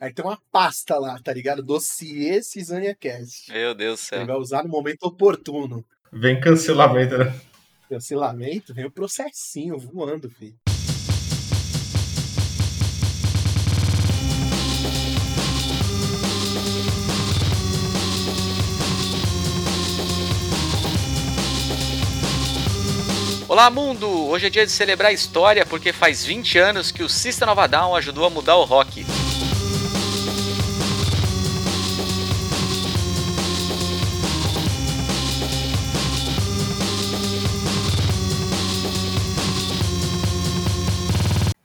Aí tem uma pasta lá, tá ligado? Dossiê Cisânia Cast. Meu Deus do céu. Ele vai usar no momento oportuno. Vem cancelamento, né? Cancelamento, vem o processinho voando, filho. Olá, mundo! Hoje é dia de celebrar a história porque faz 20 anos que o System of a Down ajudou a mudar o rock.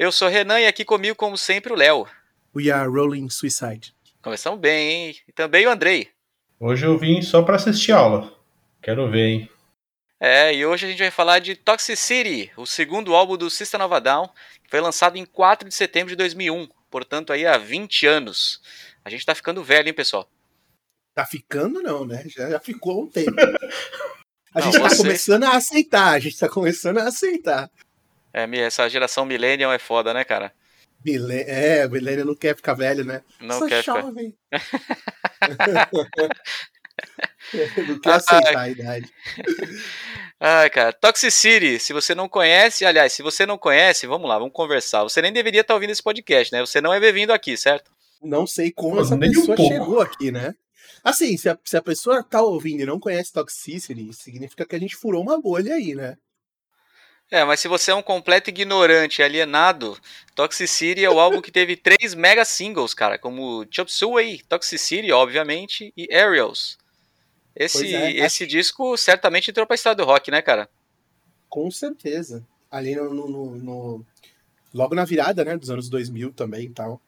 Eu sou Renan e aqui comigo, como sempre, o Léo. We are rolling suicide. Começamos bem, hein? E também o Andrei. Hoje eu vim só pra assistir aula. Quero ver, hein? É, e hoje a gente vai falar de Toxicity, o segundo álbum do System of a Down, que foi lançado em 4 de setembro de 2001, portanto aí há 20 anos. A gente tá ficando velho, hein, pessoal? Tá ficando não, né? Já, já ficou um tempo. A Não, gente tá você- começando a aceitar, a gente tá começando a aceitar. É, essa geração millennial é foda, né, cara? Mile- É, o Milênio não quer ficar velho, né? Não Sou quer ficar... jovem. não quer Ah, aceitar a idade. Ai, cara, Toxicity, se você não conhece, aliás, se você não conhece, vamos lá, vamos conversar. Você nem deveria estar ouvindo esse podcast, né? Você não é bem-vindo aqui, certo? Não sei como Pô, essa nem um pessoa pouco. chegou aqui, né? Assim, se a, se a pessoa tá ouvindo e não conhece Toxicity, significa que a gente furou uma bolha aí, né? É, mas se você é um completo ignorante alienado, Toxicity é o álbum que teve três mega singles, cara, como Chop Suey, Toxicity, obviamente, e Aerials. Esse, é, esse disco certamente entrou pra história do rock, né, cara? Com certeza. Ali no, no- no- Logo na virada, né? Dos anos 2000 também e tal.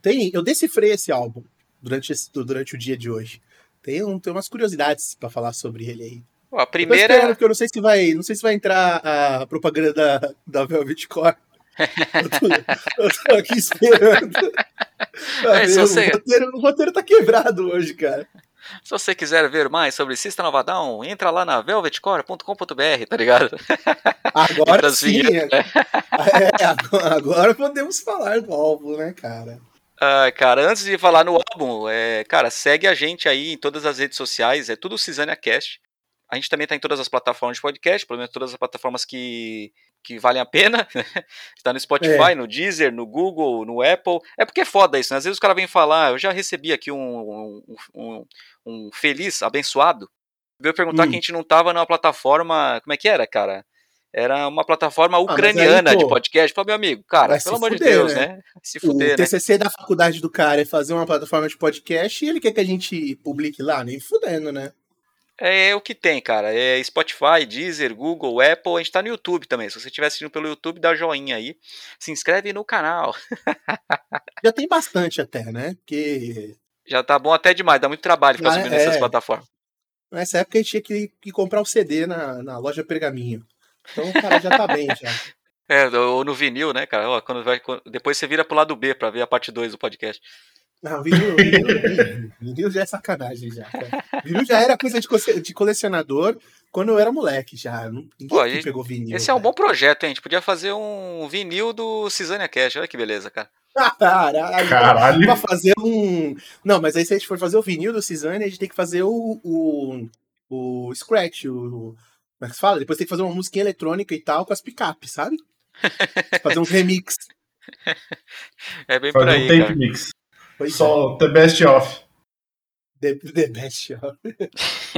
Tem, eu decifrei esse álbum durante, esse- durante o dia de hoje. Tem, um, tem umas curiosidades pra falar sobre ele aí. Pô, a Eu tô esperando, primeira. porque eu não sei se vai, não sei se vai entrar a propaganda da, da Velvet Core. Eu tô, eu tô aqui esperando. É, ver, você- o, roteiro, o roteiro tá quebrado hoje, cara. Se você quiser ver mais sobre System of a Down, entra lá na velvetcore.com.br, tá ligado? Agora sim. vinhetas, né? É, agora, agora podemos falar do álbum, né, cara? Ah, cara, antes de falar no álbum, é, cara, segue a gente aí em todas as redes sociais, é tudo Cisânia Cast. A gente também tá em todas as plataformas de podcast, pelo menos todas as plataformas que, que valem a pena. Está no Spotify, no Deezer, no Google, no Apple. É porque é foda isso, né? Às vezes os caras vêm falar, eu já recebi aqui um, um, um- um feliz, abençoado, veio perguntar Hum. que a gente não tava numa plataforma, como é que era, cara? Era uma plataforma aí, ucraniana de pô, podcast. Falei, meu amigo, cara, pelo amor de fuder, Deus, né? né? Se O fuder, né? TCC da faculdade do cara é fazer uma plataforma de podcast e ele quer que a gente publique lá, nem fudendo, né? É o que tem, cara. É Spotify, Deezer, Google, Apple. A gente tá no YouTube também. Se você estiver assistindo pelo YouTube, dá joinha aí. Se inscreve no canal. Já tem bastante até, né? Porque Já tá bom até demais. Dá muito trabalho ficar Ah, subindo é. nessas plataformas. nessa época a gente tinha que, que comprar o CD na, na loja Pergaminho. Então cara já tá bem já. É, ou no vinil, né, cara? Ó, quando vai, quando- depois você vira pro lado B pra ver a parte 2 do podcast. Não, vinil, vinil, vinil, vinil já é sacanagem já. Cara. Vinil já era coisa de, cole- de colecionador quando eu era moleque já. Ninguém Pô, aqui e- pegou vinil. Esse é um bom projeto, hein? A gente podia fazer um vinil do Cisânia Cash. Olha que beleza, cara. Caralho. Caralho. Pra fazer um. Não, mas aí se a gente for fazer o vinil do Cisane, a gente tem que fazer o. o, o Scratch, o. Como é que se fala? Depois tem que fazer uma musiquinha eletrônica e tal com as picapes, sabe? fazer uns remix. É bem por Fazer aí, um tape cara. mix. Pois Só the best of. é. The, the best, ó.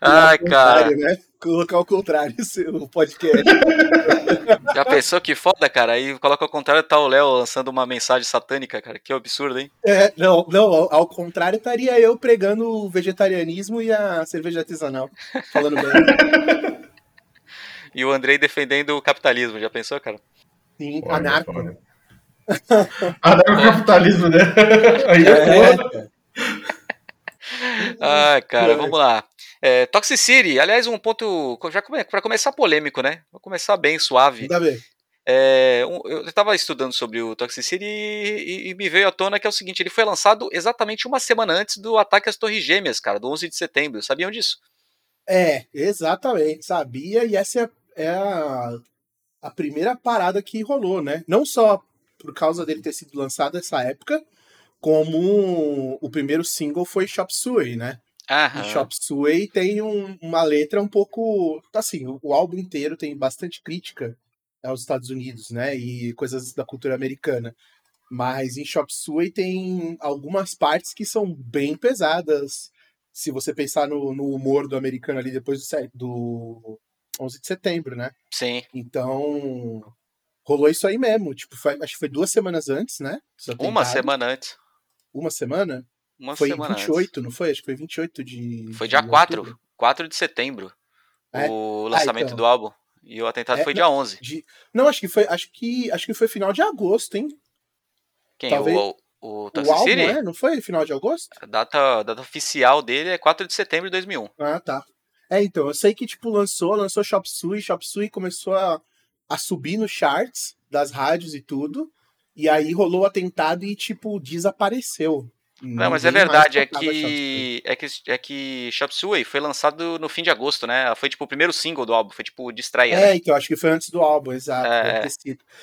Ai, cara. contrário, Né? Colocar ao contrário o seu podcast. Já pensou que foda, cara? Aí coloca ao contrário, tá o Léo lançando uma mensagem satânica, cara. Que absurdo, hein? É, não, não, ao, ao contrário, estaria eu pregando o vegetarianismo e a cerveja artesanal. Falando bem. E o Andrei defendendo o capitalismo. Já pensou, cara? Sim, Olha, anarco. olha. Anarcocapitalismo, né? Aí é, É, foda. cara. Ah, cara, É. vamos lá. É, Toxicity, aliás, um ponto. Já para começar polêmico, né? Vou começar bem, suave. Manda ver. É, um- eu estava estudando sobre o Toxicity e, e- e me veio à tona que é o seguinte: ele foi lançado exatamente uma semana antes do ataque às Torres Gêmeas, cara, do 11 de setembro. Sabiam disso? É, exatamente, sabia, e essa é, é a, a primeira parada que rolou, né? Não só por causa dele ter sido lançado nessa época, como o primeiro single foi Chop Suey, né? Aham. E Chop Suey tem um- uma letra um pouco. Assim, o, o álbum inteiro tem bastante crítica aos Estados Unidos, né? E coisas da cultura americana. Mas em Chop Suey tem algumas partes que são bem pesadas. Se você pensar no, no humor do americano ali depois do, do 11 de setembro, né? Sim. Então. Rolou isso aí mesmo. Tipo, foi- acho que foi duas semanas antes, né? Uma semana antes. Uma semana? Uma foi semana 28, não foi? Acho que foi 28 de. antes. Foi de dia 4. outubro. 4 de setembro. É? O lançamento então. do álbum. E o atentado É, foi não- dia 11. De... Não, acho que foi. Acho que, acho que foi final de agosto, hein? Quem? Talvez- O, o, O Toxic álbum, City? é? Não foi final de agosto? A data, a data oficial dele é 4 de setembro de 2001. Ah, tá. É, então, eu sei que, tipo, lançou, lançou Chop Suey, Chop Suey começou a, a subir nos charts das rádios e tudo, e aí rolou o atentado e, tipo, desapareceu. Não, mas é verdade, é que, é que é que Chop Suey foi lançado no fim de agosto, né? Foi tipo o primeiro single do álbum, foi tipo de estreia. né? É, então, acho que foi antes do álbum, exato. É.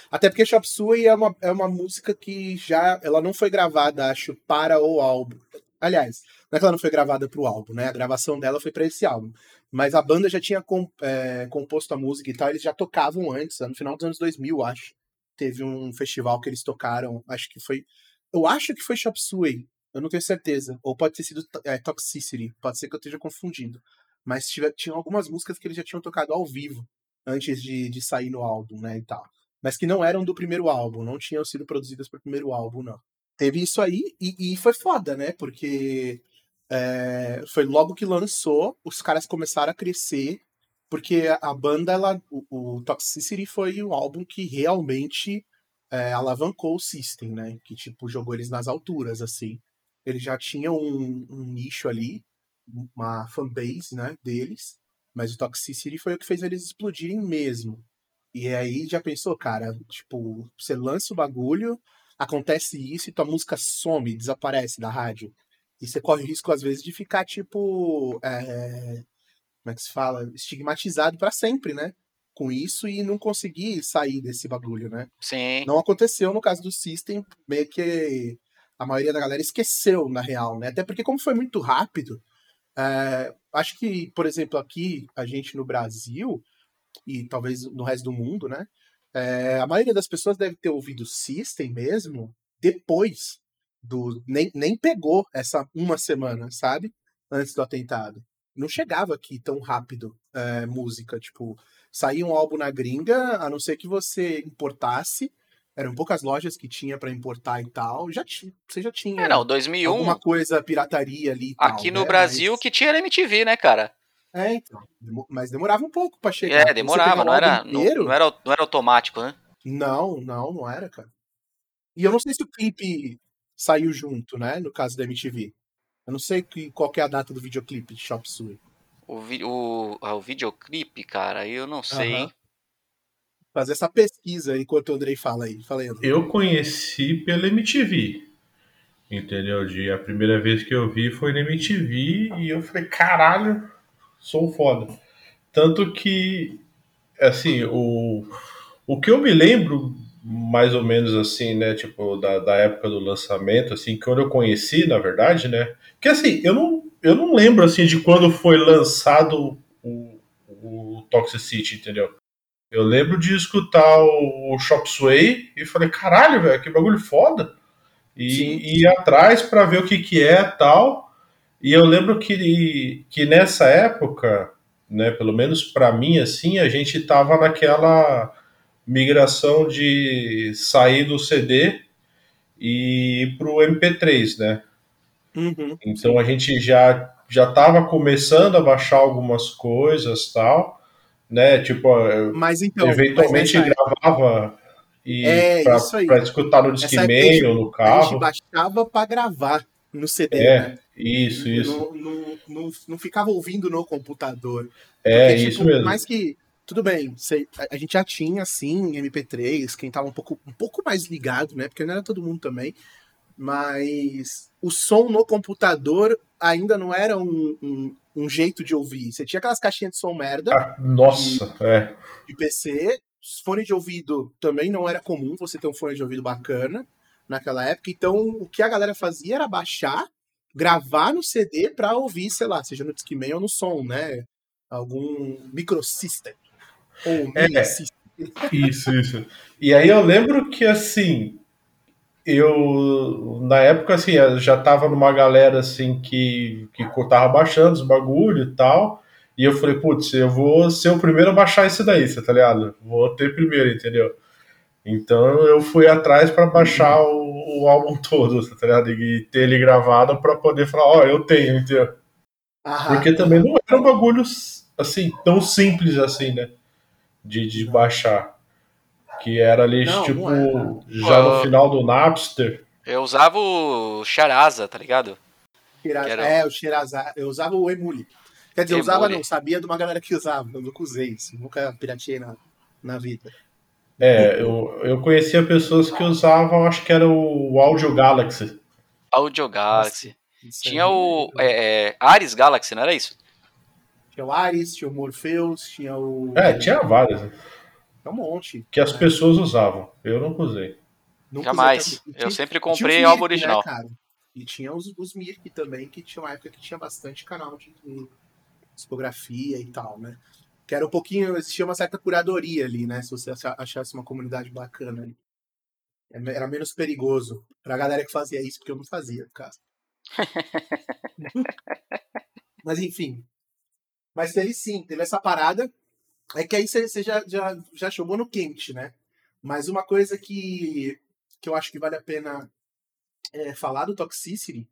Até porque Chop Suey é uma, é uma música que já, ela não foi gravada, acho, para o álbum. Aliás, não é que ela não foi gravada para o álbum, né? A gravação dela foi para esse álbum. Mas a banda já tinha com- é, composto a música e tal, eles já tocavam antes, no final dos anos 2000, acho. Teve um festival que eles tocaram, acho que foi. Eu acho que foi Chop Suey, eu não tenho certeza. Ou pode ter sido é, Toxicity, pode ser que eu esteja confundindo. Mas tiver, tinham algumas músicas que eles já tinham tocado ao vivo antes de, de sair no álbum, né, e tal. Mas que não eram do primeiro álbum, não tinham sido produzidas pro primeiro álbum, não. Teve isso aí e, e foi foda, né, porque é, foi logo que lançou, os caras começaram a crescer, porque a banda, ela, o, o Toxicity foi o álbum que realmente é, alavancou o System, né, que, tipo, jogou eles nas alturas, assim. Eles já tinham um, um nicho ali, uma fanbase, né, deles, mas o Toxicity foi o que fez eles explodirem mesmo. E aí já pensou, cara, tipo, você lança o bagulho, acontece isso e tua música some, desaparece da rádio. E você corre o risco, às vezes, de ficar, tipo. é, Como é que se fala? Estigmatizado pra sempre, né? Com isso e não conseguir sair desse bagulho, né? Sim. Não aconteceu no caso do System, meio que a maioria da galera esqueceu, na real, né? Até porque, como foi muito rápido, é, acho que, por exemplo, aqui, a gente no Brasil, e talvez no resto do mundo, né? é, a maioria das pessoas deve ter ouvido System mesmo depois do. Nem, nem pegou essa uma semana, sabe? Antes do atentado. Não chegava aqui tão rápido é, música. Tipo, saía um álbum na gringa, a não ser que você importasse. Eram poucas lojas que tinha pra importar e tal. Já tinha, você já tinha É, não, 2001, alguma coisa pirataria ali. E tal, aqui no né? Brasil, Mas- que tinha era MTV, né, cara? É, então. Mas demorava um pouco pra chegar. É, demorava, não era, álbum não, inteiro- não era, não era automático, né? Não, não, não era, cara. E eu não sei se o clipe saiu junto, né? No caso da MTV. Eu não sei que, qual que é a data do videoclipe de Chop Suey. O, vi- o, ah, o videoclipe, cara, eu não sei, hein? Fazer essa pesquisa enquanto o Andrei fala aí. Fala aí, Andrei. Eu conheci pela MTV. Entendeu? De, a primeira vez que eu vi foi na MTV e eu falei, caralho, sou foda. Tanto que, assim, o, o que eu me lembro, mais ou menos assim, né, tipo, da, da época do lançamento, assim, quando eu conheci, na verdade, né, que assim, eu não, eu não lembro, assim, de quando foi lançado o, o Toxicity, entendeu? Eu lembro de escutar o, o Chop Suey e falei, caralho, velho, que bagulho foda. E Sim. e ir atrás pra ver o que que é tal. E eu lembro que, que nessa época, né, pelo menos pra mim, assim, a gente tava naquela migração de sair do CD e ir pro MP3, né? Uhum. Então a gente já já estava começando a baixar algumas coisas tal, né? Tipo, Mas então. eventualmente mas gravava e É, isso pra escutar no Discman ou no época, a gente carro. baixava pra gravar no CD, É, né? isso, isso. Não, não, não, não ficava ouvindo no computador. É, Porque, isso tipo, mesmo. Mais que. Tudo bem, cê- a- a gente já tinha, assim, MP3, quem tava um pouco, um pouco mais ligado, né? Porque não era todo mundo também. Mas o som no computador ainda não era um, um, um jeito de ouvir. Você tinha aquelas caixinhas de som merda Ah, nossa, é. de PC, fone de ouvido também não era comum você ter um fone de ouvido bacana. naquela época. Então, o que a galera fazia era baixar, gravar no CD pra ouvir, sei lá, seja no Discman ou no som, né? Algum microsystem. Ou É. Isso, isso. E aí eu lembro que assim, eu na época assim, eu já tava numa galera assim que, que tava baixando os bagulho e tal. E eu falei, putz, eu vou ser o primeiro a baixar isso daí, você tá ligado? Vou ter primeiro, entendeu? Então eu fui atrás pra baixar o, o álbum todo, tá ligado? E ter ele gravado pra poder falar, ó, eu tenho, entendeu? Aham. Porque também não era um bagulho assim, tão simples assim, né? De, de baixar. Que era ali, Não, tipo, não já no Ah. final do Napster. Eu usava o Charasa, tá ligado? Era- É, o Xerazade. Eu usava o Emule. Quer dizer, eu usava não, sabia de uma galera que usava. Eu nunca usei isso. Nunca pirateei na, na vida. É, eu, eu conhecia pessoas que usavam, acho que era o Audio Galaxy. Audio Galaxy. Isso Tinha aí, o é, é, Ares Galaxy, não era isso? Tinha o Ares, tinha o Morpheus, tinha o. É, tinha várias, né? Tinha um monte. Que as pessoas usavam. Eu nunca usei. Nunca Jamais. usei Eu tinha- sempre tinha comprei Mirk, álbum original. Né, cara? E tinha os, os Mirk também, que tinha uma época que tinha bastante canal de, de discografia e tal, né? Que era um pouquinho, existia uma certa curadoria ali, né? Se você acha- achasse uma comunidade bacana ali. É Era menos perigoso pra galera que fazia isso, porque eu não fazia, no caso. Mas enfim. Mas teve sim, teve essa parada. É que aí você já, já, já jogou no quente, né? Mas uma coisa que, que eu acho que vale a pena é, falar do Toxicity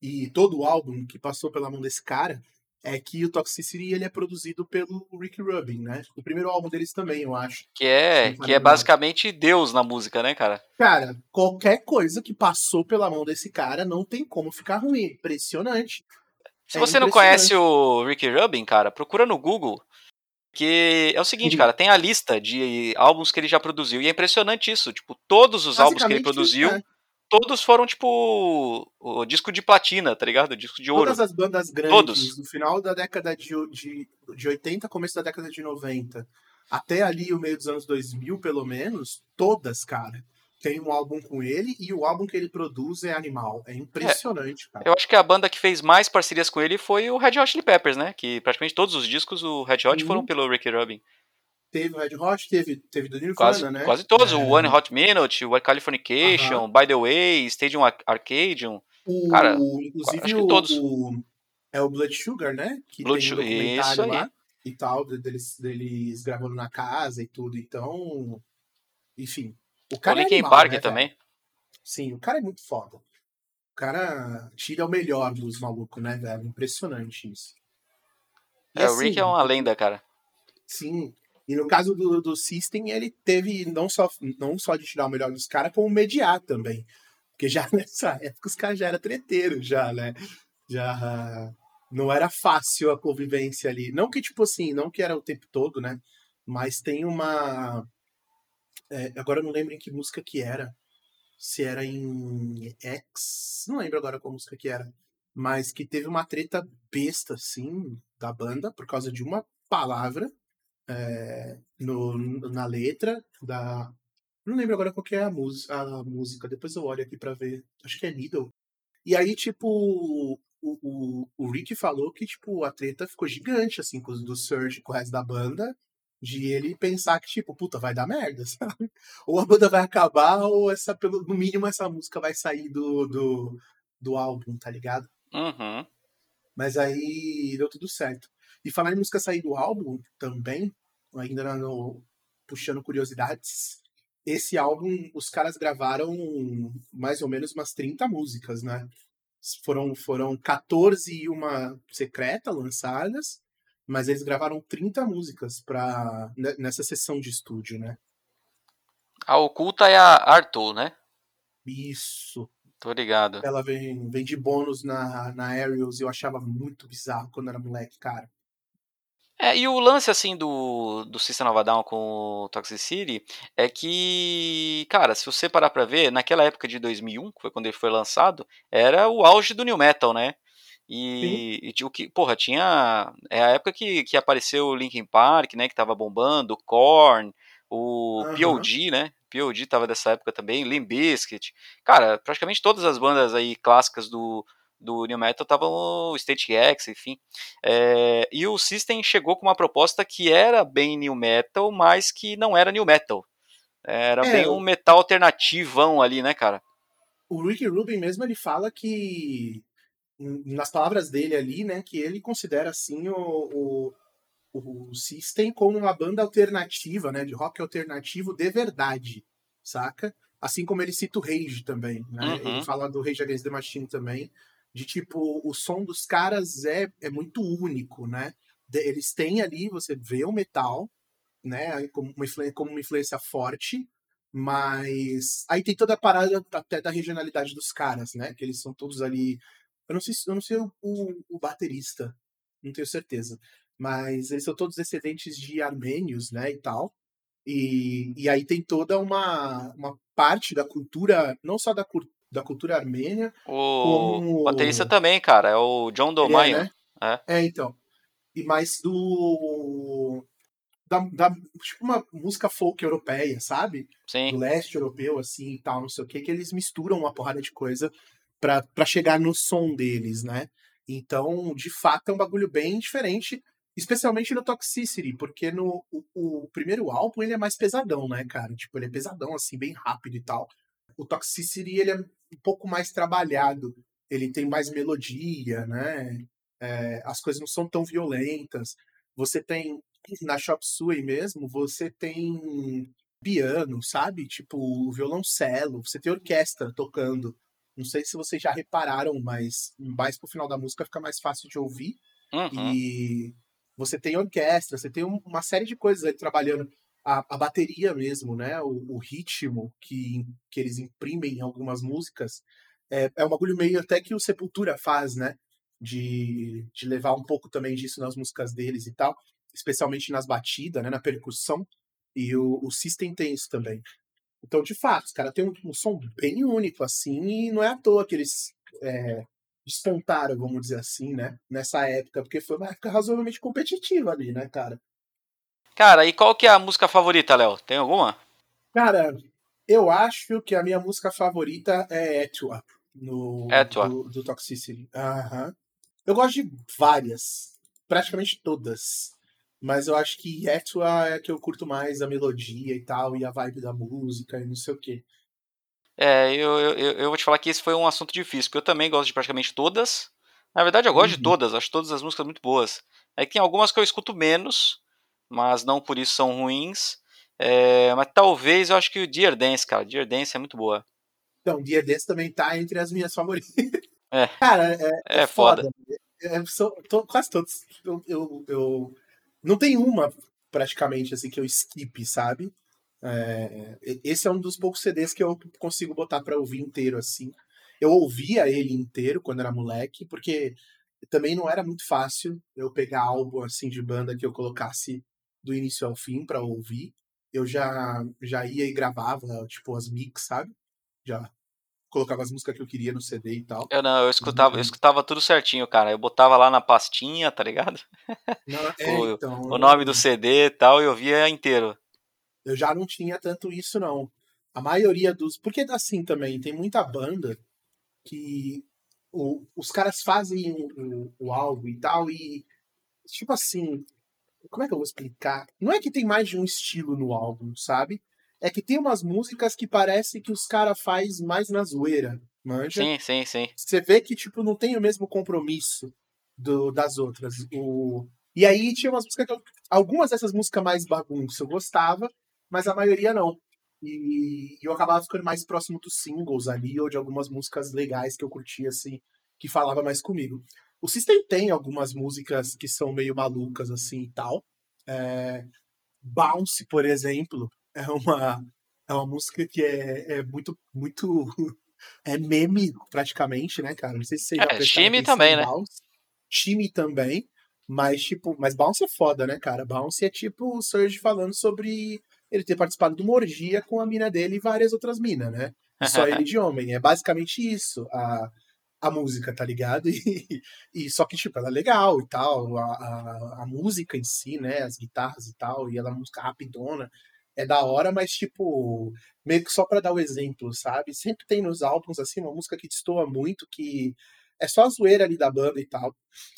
e todo o álbum que passou pela mão desse cara é que o Toxicity ele é produzido pelo Rick Rubin, né? O primeiro álbum deles também, eu acho. Que é, que é basicamente Deus na música, né, cara? Cara, qualquer coisa que passou pela mão desse cara não tem como ficar ruim. Impressionante. Se É você não conhece o Ricky Rubin, cara, procura no Google. Que é o seguinte, Uhum. cara, tem a lista de álbuns que ele já produziu. E é impressionante isso. Tipo, todos os álbuns que ele produziu, é. todos foram, tipo, o disco de platina, tá ligado? Disco de ouro. Todas as bandas grandes, Todos. no final da década de, de, de 80, começo da década de 90, até ali o meio dos anos 2000, pelo menos, todas, cara, tem um álbum com ele e o álbum que ele produz é animal. É impressionante, cara. Eu acho que a banda que fez mais parcerias com ele foi o Red Hot Chili Peppers, né? Que praticamente todos os discos do Red Hot Uhum. foram pelo Ricky Rubin. Teve o Red Hot, teve, teve do Nirvana, Quase, né? quase todos. É. O One Hot Minute, o Californication, By the Way, Stadium Ar- Arcadium. O, Cara, inclusive acho que o, todos. o- é o Blood Sugar, né? Que Blood tem um Sugar, documentário isso aí. lá e tal, de- deles, deles gravando na casa e tudo. Então, enfim. O O cara é Linkin animal, Park né, velho? também. Sim, o cara é muito foda. O cara tira o melhor dos malucos, né, velho? Impressionante isso. E É, o assim, Rick é uma lenda, cara. Sim. E no caso do, do System, ele teve não só, não só de tirar o melhor dos caras, como mediar também. Porque já nessa época os caras já eram treteiros, já, né? Já não era fácil a convivência ali. Não que, tipo assim, não que era o tempo todo, né? Mas tem uma. É, agora eu não lembro em que música que era. Se era em X. Não lembro agora qual música que era. Mas que teve uma treta besta, assim, da banda, por causa de uma palavra é, no, na letra da. Não lembro agora qual que é a, mus- a música, depois eu olho aqui pra ver. Acho que é Needle. E aí, tipo, o, o, o Rick falou que, tipo, a treta ficou gigante, assim, com os do Surge, com o resto da banda, de ele pensar que, tipo, puta, vai dar merda, sabe? Ou a banda vai acabar, ou essa, pelo, no mínimo essa música vai sair do, do, do álbum, tá ligado? Uhum. Mas aí deu tudo certo. E falar em música sair do álbum também, ainda no, puxando curiosidades, esse álbum os caras gravaram mais ou menos umas 30 músicas, né? Foram, foram 14 e uma secreta lançadas, mas eles gravaram 30 músicas pra, ne- nessa sessão de estúdio, né? A oculta é a Arthur, né? Isso. Tô ligado. Ela vem, vem de bônus na, na Aerials e eu achava muito bizarro quando era moleque, cara. É, e o lance, assim, do, do System of Down com o Toxicity é que, cara, se você parar pra ver, naquela época de 2001, que foi quando ele foi lançado, era o auge do New Metal, né? E, e o que, porra, tinha. É a época que, que apareceu o Linkin Park, né? Que tava bombando, Korn, O Aham. POD, né? POD tava dessa época também, Limp Bizkit. Cara, praticamente todas as bandas aí clássicas do, do New Metal estavam o State X, enfim. É, e o System chegou com uma proposta que era bem New Metal, mas que não era New Metal. Era É, bem o- um metal alternativão ali, né, cara? O Ricky Rubin mesmo, ele fala que, nas palavras dele ali, né, que ele considera, assim, o, o, o System como uma banda alternativa, né, de rock alternativo de verdade, saca? Assim como ele cita o Rage também, né? Uhum. Ele fala do Rage Against the Machine também, de tipo, o som dos caras é, é muito único, né? De- eles têm ali, você vê o metal, né, como uma, influ- como uma influência forte, mas aí tem toda a parada até da regionalidade dos caras, né? Que eles são todos ali. Eu não sei, se- eu não sei o, o- o baterista, não tenho certeza. Mas eles são todos descendentes de armênios, né? E tal. E, e aí tem toda uma, uma parte da cultura, não só da, da cultura armênia, O Como- baterista também, cara, é o John ele Domaio. é, né? É. É, então. E mais do. Da, da, tipo uma música folk europeia, sabe? Sim. do leste europeu, assim, e tal, não sei o que, que eles misturam uma porrada de coisa pra chegar no som deles, né? Então, de fato, é um bagulho bem diferente, especialmente no Toxicity, porque no o, o primeiro álbum ele é mais pesadão, né, cara? Tipo, ele é pesadão, assim, bem rápido e tal. O Toxicity, ele é um pouco mais trabalhado, ele tem mais melodia, né? É, as coisas não são tão violentas. Você tem, na Chop Suey mesmo, você tem piano, sabe? Tipo, violoncelo, você tem orquestra tocando. Não sei se vocês já repararam, mas mais pro final da música fica mais fácil de ouvir. Uhum. E você tem orquestra, você tem um- uma série de coisas aí trabalhando. A, a bateria mesmo, né? O, o ritmo que, que eles imprimem em algumas músicas é, é um bagulho meio até que o Sepultura faz, né? De, de levar um pouco também disso nas músicas deles e tal, especialmente nas batidas, né? Na percussão. E o, o System tem isso também. Então, de fato, os caras têm um, um som bem único, assim, e não é à toa que eles é, despontaram, vamos dizer assim, né? Nessa época, porque foi uma época razoavelmente competitiva ali, né, cara? Cara, e qual que é a música favorita, Léo? Tem alguma? Cara, eu acho que a minha música favorita é Etua, no, Etua. Do, do Toxicity. Aham. Eu gosto de várias, praticamente todas. Mas eu acho que Etua é a que eu curto mais, a melodia e tal, e a vibe da música e não sei o quê. É, eu, eu, eu vou te falar que esse foi um assunto difícil, porque eu também gosto de praticamente todas. Na verdade, eu gosto de Uhum. todas, acho todas as músicas muito boas. É que tem algumas que eu escuto menos, mas não por isso são ruins. É, mas talvez eu acho que o Dear Dance, cara, Dear Dance é muito boa. Então, Dear Dance também tá entre as minhas favoritas. É. Cara, é, É foda. É, são to- quase todos. Eu, eu, eu- Não tem uma, praticamente, assim, que eu skip, sabe? É, esse é um dos poucos CDs que eu consigo botar pra ouvir inteiro, assim. Eu ouvia ele inteiro quando era moleque, porque também não era muito fácil eu pegar álbum, assim, de banda que eu colocasse do início ao fim pra ouvir. Eu já, já ia e gravava, tipo, as mix, sabe? Já colocava as músicas que eu queria no CD e tal. Eu não, eu escutava, eu Uhum. escutava tudo certinho, cara. Eu botava lá na pastinha, tá ligado? Não, é, O- então, O nome do CD e tal, e eu via inteiro. Eu já não tinha tanto isso, não. A maioria dos. Porque assim também, tem muita banda que o- os caras fazem o, o, o álbum e tal, e. Tipo assim. Como é que eu vou explicar? Não é que tem mais de um estilo no álbum, sabe? É que tem umas músicas que parece que os caras faz mais na zoeira, manja? Sim, sim, sim. você vê que tipo não tem o mesmo compromisso do, das outras. O, e aí tinha umas músicas que eu, algumas dessas músicas mais bagunça eu gostava, mas a maioria não. E, eu acabava ficando mais próximo dos singles ali ou de algumas músicas legais que eu curtia assim, que falava mais comigo. O System tem algumas músicas que são meio malucas assim e tal. É, Bounce, por exemplo, é uma é uma música que é, é muito muito é meme praticamente, né, cara? Não sei se você já É, Shimmy também, né? Bounce. Time também, mas tipo, mas Bounce é foda, né, cara? Bounce é tipo o Surge falando sobre ele ter participado de uma orgia com a mina dele e várias outras minas, né? Só ele de homem. É basicamente isso, a, a música, tá ligado? E, e só que, tipo, ela é legal e tal, a, a, a música em si, né? As guitarras e tal, e ela é uma música rapidona. É da hora, mas tipo, meio que só pra dar o exemplo, sabe? Sempre tem nos álbuns, assim, uma música que destoa muito, que é só a zoeira ali da banda e tal.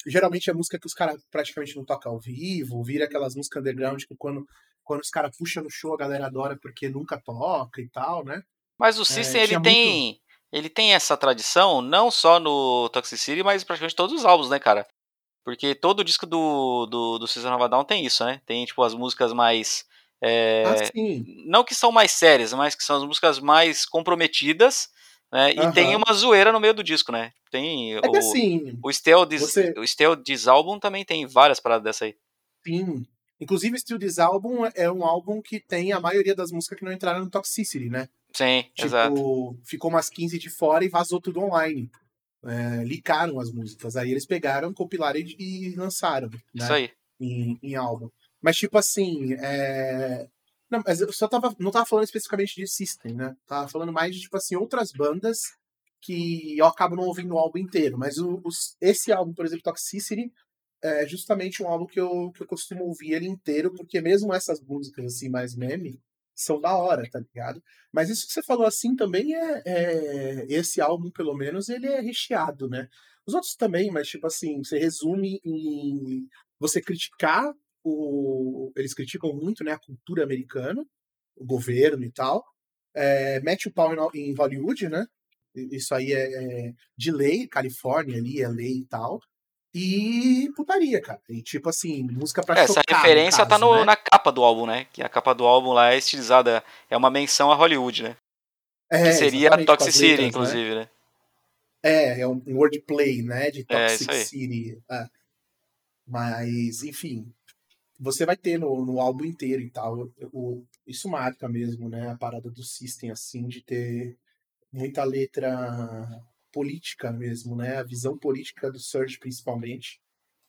Geralmente é música que os caras praticamente não tocam ao vivo, vira aquelas músicas underground que quando, quando os caras puxam no show a galera adora porque nunca toca e tal, né? Mas o System, é, ele tem. Muito... Ele tem essa tradição, não só no Toxicity, mas praticamente todos os álbuns, né, cara? Porque todo disco do, do, do System of Down tem isso, né? Tem, tipo, as músicas mais. É, não que são mais sérias, mas que são as músicas mais comprometidas, né? E uhum. tem uma zoeira no meio do disco, né? Tem é o, assim, o Steel This, você... o Steel This Album também tem várias paradas dessa aí. Sim. Inclusive, Steel This Album é um álbum que tem a maioria das músicas que não entraram no Toxicity, né? Sim, tipo, exato. Ficou umas 15 de fora e vazou tudo online. É, licaram as músicas. Aí eles pegaram, compilaram e, e lançaram. Né? Isso aí. Em, em álbum. Mas, tipo assim, é... Não, mas eu só tava, não tava falando especificamente de System, né? Tava falando mais de, tipo assim, outras bandas que eu acabo não ouvindo o álbum inteiro. Mas o, esse álbum, por exemplo, Toxicity, é justamente um álbum que eu, que eu costumo ouvir ele inteiro, porque mesmo essas músicas, assim, mais meme, são da hora, tá ligado? Mas isso que você falou assim também é, é, Esse álbum, pelo menos, ele é recheado, né? Os outros também, mas, tipo assim, você resume em você criticar o, eles criticam muito né, a cultura americana, o governo e tal. É, mete o pau em, em Hollywood, né? Isso aí é, é, de lei, Califórnia ali é lei e tal. E putaria, cara. E tipo assim, música pra Essa chocar, referência no tá caso, tá no, né? na capa do álbum, né? Que a capa do álbum lá é estilizada, é uma menção a Hollywood, né? É, que seria a Toxic City, né? inclusive, né? né? É, é um wordplay, né? De é, Toxic é, City. É. Mas, enfim, você vai ter no, no álbum inteiro e tal. O, isso marca mesmo, né? A parada do System, assim, de ter muita letra política mesmo, né? A visão política do Surge, principalmente,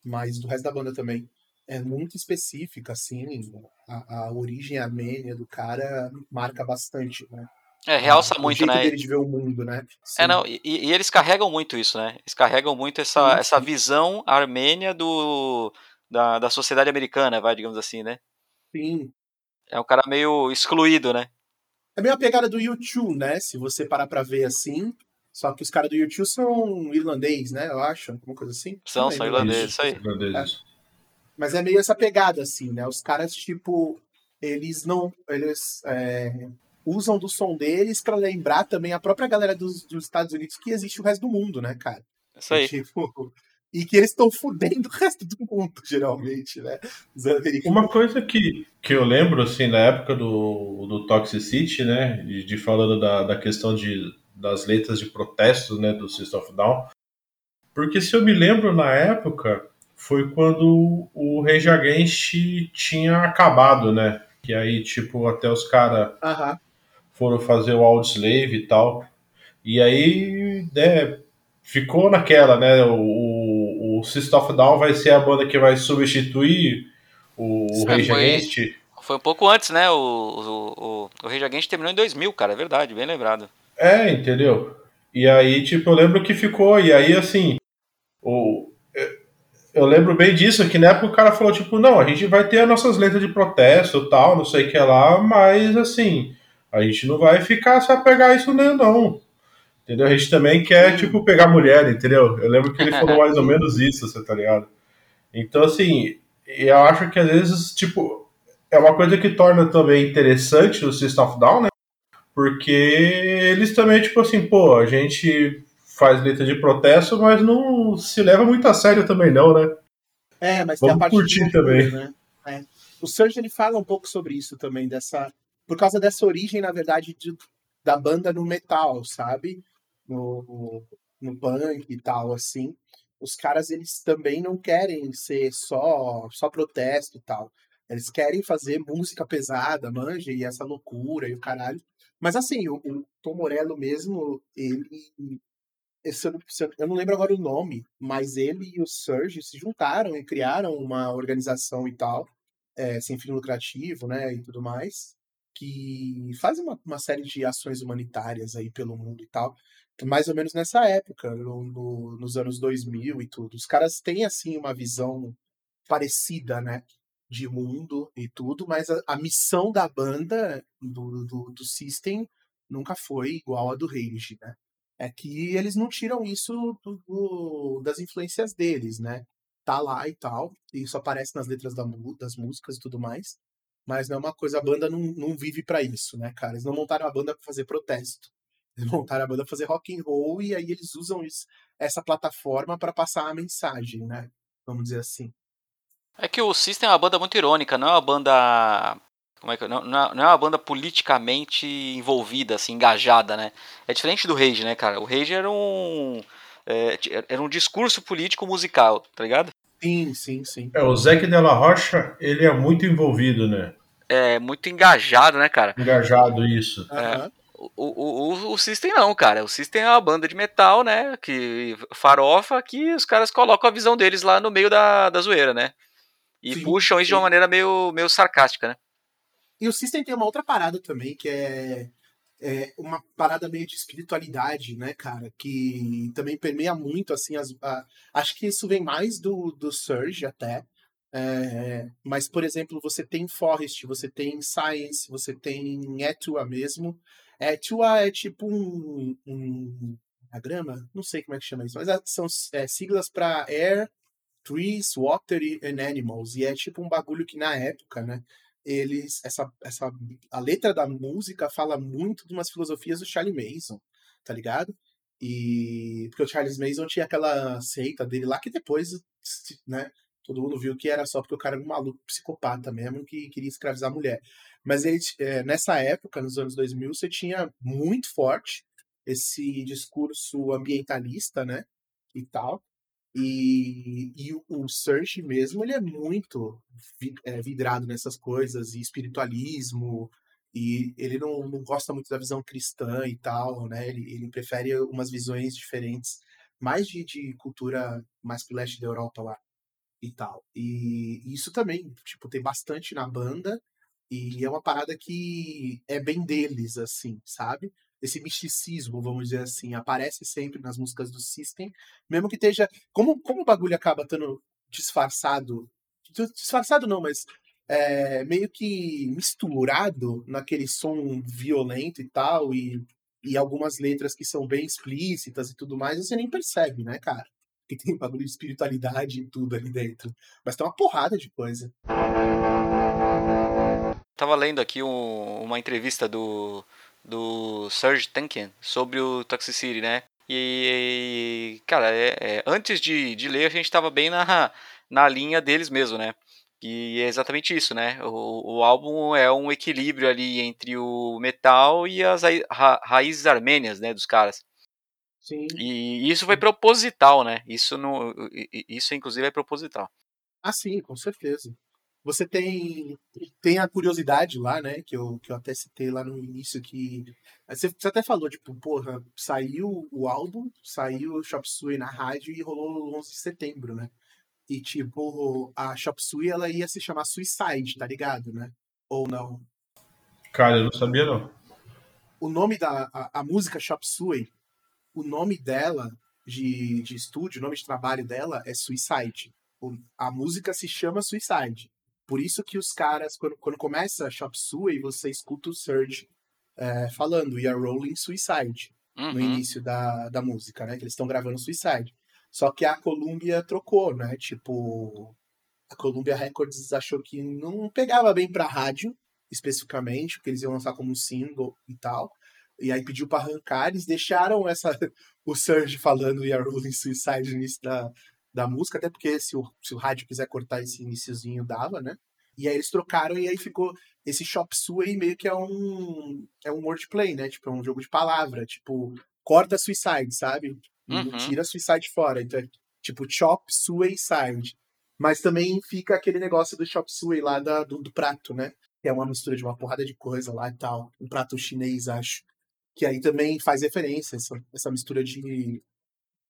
mas do resto da banda também. É muito específica, assim, a, a origem armênia do cara marca bastante, né? É, realça muito, o jeito né? dele de ver o mundo, né? Sim. É, não, e, e, eles carregam muito isso, né? Eles carregam muito essa, sim, essa visão armênia do, da, da sociedade americana, vai, digamos assim, né? Sim. É um cara meio excluído, né? É meio a pegada do YouTube, né? Se você parar pra ver assim. Só que os caras do YouTube são irlandês, né? Eu acho, alguma coisa assim. São, são irlandeses, isso aí. É. Mas é meio essa pegada, assim, né? Os caras, tipo, eles não. Eles é, usam do som deles para lembrar também a própria galera dos, dos, Estados Unidos que existe o resto do mundo, né, cara? Isso aí. tipo, e que eles estão fudendo o resto do mundo, geralmente, né? Uma coisa que, que eu lembro, assim, na época do, do Toxicity, né, de, de falando da, da questão de, das letras de protesto, né, do System of Down, porque se eu me lembro, na época, foi quando o Rage Against tinha acabado, né, que aí, tipo, até os caras uh -huh. foram fazer o Audioslave e tal, e aí, né, ficou naquela, né, o o System of Down vai ser a banda que vai substituir o, o Rage Against. Foi um pouco antes, né? O, o, o, o Rage Against terminou em 2000, cara, é verdade, bem lembrado. É, entendeu? E aí, tipo, eu lembro que ficou, e aí, assim, o, eu lembro bem disso, que na época o cara falou, tipo, não, a gente vai ter as nossas letras de protesto tal, não sei o que lá, mas, assim, a gente não vai ficar só pegar isso, né, não. Entendeu? A gente também quer, tipo, pegar mulher, entendeu? Eu lembro que ele falou mais ou menos isso, você tá ligado? Então, assim, eu acho que às vezes, tipo, é uma coisa que torna também interessante o System of Down, né? Porque eles também, tipo assim, pô, a gente faz letra de protesto, mas não se leva muito a sério também, não, né? É, mas Vamos tem a parte curtir também. Né? É. O Surge ele fala um pouco sobre isso também, dessa. Por causa dessa origem, na verdade, de, da banda no metal, sabe? No, no punk e tal, assim, os caras eles também não querem ser só só protesto e tal. Eles querem fazer música pesada, manja, e essa loucura e o caralho. Mas assim, o, o Tom Morello mesmo, ele. Esse, eu não lembro agora o nome, mas ele e o Surge se juntaram e criaram uma organização e tal, é, sem fim lucrativo, né, e tudo mais, que faz uma, uma série de ações humanitárias aí pelo mundo e tal mais ou menos nessa época, no, no, nos anos 2000 e tudo. Os caras têm, assim, uma visão parecida, né? de mundo e tudo, mas a, a missão da banda, do, do, do, System, nunca foi igual a do Rage, né? É que eles não tiram isso do, do, das influências deles, né? Tá lá e tal, e isso aparece nas letras da, das músicas e tudo mais, mas não é uma coisa, a banda não, não vive para isso, né, cara? Eles não montaram a banda pra fazer protesto. Eles montaram a banda fazer rock and roll e aí eles usam isso, essa plataforma para passar a mensagem, né? Vamos dizer assim. É que o System é uma banda muito irônica, não é uma banda. Como é que. Não, não é uma banda politicamente envolvida, assim, engajada, né? É diferente do Rage, né, cara? O Rage era um. É, era um discurso político musical, tá ligado? Sim, sim, sim. É, o Zac Della Rocha, ele é muito envolvido, né? É, muito engajado, né, cara? Engajado, isso. É. O, o, o, o System não, cara. O System é uma banda de metal, né? Que farofa que os caras colocam a visão deles lá no meio da, da zoeira, né? E sim, puxam isso sim. de uma maneira meio, meio sarcástica, né? E o System tem uma outra parada também, que é, é uma parada meio de espiritualidade, né, cara? Que também permeia muito, assim, as, a, acho que isso vem mais do, do Surge até. É, mas, por exemplo, você tem Forest, você tem Science, você tem Etua mesmo. Etua é tipo um, um grama? Não sei como é que chama isso, mas é, são é, siglas para Air, Trees, Water and Animals. E é tipo um bagulho que na época, né? Eles. Essa, essa, a letra da música fala muito de umas filosofias do Charlie Mason, tá ligado? E. Porque o Charles Mason tinha aquela seita dele lá que depois, né? Todo mundo viu que era só porque o cara era um maluco psicopata mesmo que queria escravizar a mulher. Mas ele, é, nessa época, nos anos 2000, você tinha muito forte esse discurso ambientalista, né? E tal. E, e o Search mesmo, ele é muito é, vidrado nessas coisas, e espiritualismo, e ele não, não gosta muito da visão cristã e tal, né? Ele, ele prefere umas visões diferentes, mais de, de cultura mais pro leste da Europa lá e tal. E isso também, tipo, tem bastante na banda, e é uma parada que é bem deles, assim, sabe? esse misticismo, vamos dizer assim, aparece sempre nas músicas do System, mesmo que esteja. Como, como o bagulho acaba estando disfarçado. Disfarçado não, mas é, meio que misturado naquele som violento e tal, e, e algumas letras que são bem explícitas e tudo mais, você nem percebe, né, cara? Que tem bagulho de espiritualidade e tudo ali dentro. Mas tem uma porrada de coisa. Tava lendo aqui um, uma entrevista do, do Serge Tankian sobre o Toxicity, né? E, cara, é, é, antes de, de ler, a gente estava bem na, na linha deles mesmo, né? E é exatamente isso, né? O, o álbum é um equilíbrio ali entre o metal e as ra, raízes armênias, né, dos caras. Sim. E isso foi proposital, né? Isso, no, isso inclusive é proposital. Ah, sim, com certeza. Você tem, tem a curiosidade lá, né? Que eu, que eu até citei lá no início, que. Você, você até falou, tipo, porra, saiu o álbum, saiu o Chop Suey na rádio e rolou no 11 de setembro, né? E, tipo, a Chop Suey, ela ia se chamar Suicide, tá ligado, né? Ou não? Cara, eu não sabia, não. O nome da a, a música Chop Suey, o nome dela de, de estúdio, o nome de trabalho dela é Suicide. A música se chama Suicide. Por isso que os caras, quando, quando começa a Chop Suey, você escuta o Surge é, falando are rolling Suicide uhum. no início da, da música, né? Que eles estão gravando Suicide. Só que a Columbia trocou, né? Tipo, a Columbia Records achou que não pegava bem pra rádio, especificamente, porque eles iam lançar como single e tal. E aí pediu para arrancar, eles deixaram essa o Surge falando We Are Rolling Suicide no início da, da música, até porque se o, se o rádio quiser cortar esse iníciozinho, dava, né? E aí eles trocaram e aí ficou esse Chop Suey meio que é um é um wordplay, né? Tipo, é um jogo de palavra, tipo, corta Suicide, sabe? Uhum. Tira Suicide fora, então é tipo Chop Suey Side. Mas também fica aquele negócio do Chop Suey lá da, do, do prato, né? Que é uma mistura de uma porrada de coisa lá e tal. Um prato chinês, acho. Que aí também faz referência, essa, essa mistura de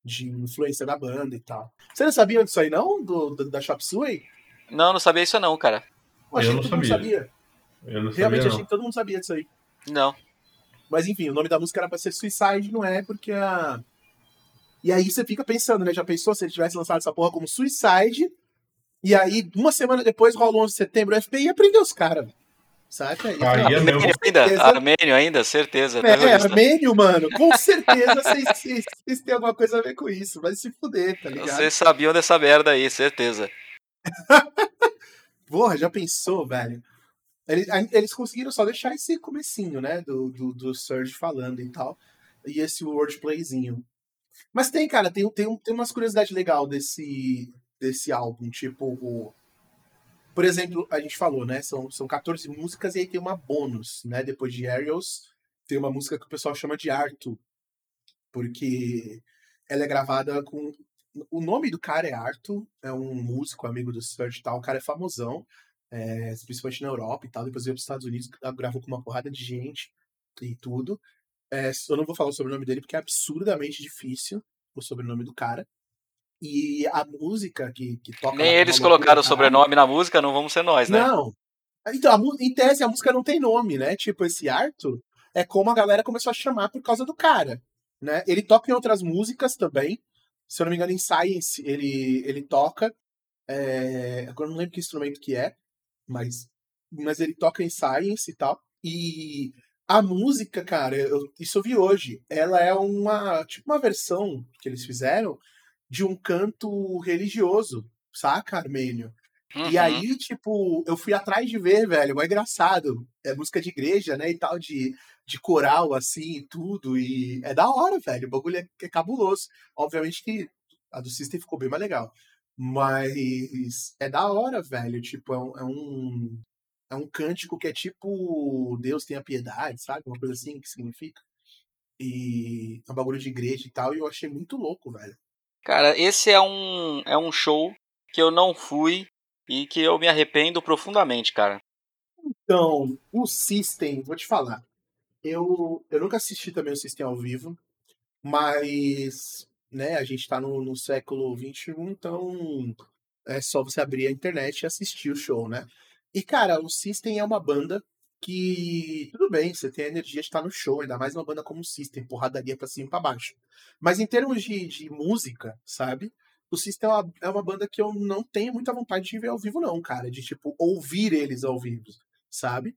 de influência da banda e tal. Você não sabia disso aí, não? Do, do da Chop Suey? Não, não sabia isso não, cara. Eu achei eu que todo sabia. mundo sabia. Eu não Realmente sabia, achei que todo mundo sabia disso aí. Não. Mas enfim, o nome da música era pra ser Suicide, não é? Porque a. E aí você fica pensando, né? Já pensou se ele tivesse lançado essa porra como Suicide? E aí, uma semana depois, rola o 11 de setembro, o FBI prendeu os caras, velho. Saca? E, é mesmo. Armênio ainda, Armênio ainda, certeza. É, terrorista. Armênio, mano, com certeza vocês, vocês- têm alguma coisa a ver com isso. Vai se fuder, tá ligado? Vocês sabiam dessa merda aí, certeza. Porra, já pensou, velho? Eles, eles conseguiram só deixar esse comecinho, né? Do, do, do Surge falando e tal. E esse wordplayzinho. Mas tem, cara, tem, tem, um- tem umas curiosidades legais desse, desse álbum. Tipo, o- por exemplo, a gente falou, né? São, são 14 músicas e aí tem uma bônus, né? Depois de Aerials, tem uma música que o pessoal chama de Arto. Porque ela é gravada com. O nome do cara é Arto, é um músico, amigo do Surge e tal. O cara é famosão, é, principalmente na Europa e tal. Depois veio para os Estados Unidos, gravou com uma porrada de gente e tudo. É, eu não vou falar o sobrenome dele porque é absurdamente difícil o sobrenome do cara. E a música que, que toca. Nem eles colocaram o caralho. sobrenome na música, não vamos ser nós, né? Não. Então, a em tese, a música não tem nome, né? Tipo, esse Arthur é como a galera começou a chamar por causa do cara, né? Ele toca em outras músicas também. Se eu não me engano, em Science ele, ele toca. é, Agora eu não lembro que instrumento que é, mas, mas ele toca em Science e tal. E a música, cara, eu- isso eu vi hoje. Ela é uma, tipo, uma versão que eles fizeram de um canto religioso, saca, Armênio? E Uhum. aí, tipo, eu fui atrás de ver, velho, é engraçado. É música de igreja, né, e tal, de, de coral, assim, e tudo. E é da hora, velho. O bagulho é, é cabuloso. Obviamente que a do System ficou bem mais legal. Mas é da hora, velho. Tipo, é um, é um, é um cântico que é tipo Deus tenha piedade, sabe? Uma coisa assim que significa. E é um bagulho de igreja e tal. E eu achei muito louco, velho. Cara, esse é um, é um show que eu não fui e que eu me arrependo profundamente, cara. Então, o System, vou te falar. Eu, eu nunca assisti também o System ao vivo, mas né, a gente tá no, no século XXI, então é só você abrir a internet e assistir o show, né? E, cara, o System é uma banda que, tudo bem, você tem a energia de estar no show, ainda mais uma banda como o System, porradaria pra cima e pra baixo. Mas em termos de, de música, sabe? O System é uma, é uma banda que eu não tenho muita vontade de ver ao vivo, não, cara. De, tipo, ouvir eles ao vivo, sabe?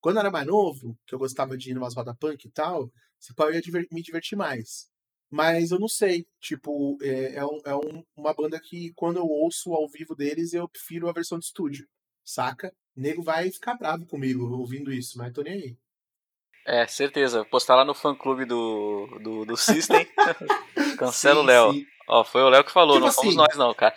Quando eu era mais novo, que eu gostava de ir numas roda punk e tal, você pode me divertir mais. Mas eu não sei, tipo, é, é, um- é um- uma banda que quando eu ouço ao vivo deles, eu prefiro a versão de estúdio, saca? O nego vai ficar bravo comigo ouvindo isso, mas tô nem aí. É, certeza. Postar lá no fã clube do, do, do System. Cancela o Léo. Ó, foi o Léo que falou, Tipo não fomos assim, nós não, cara.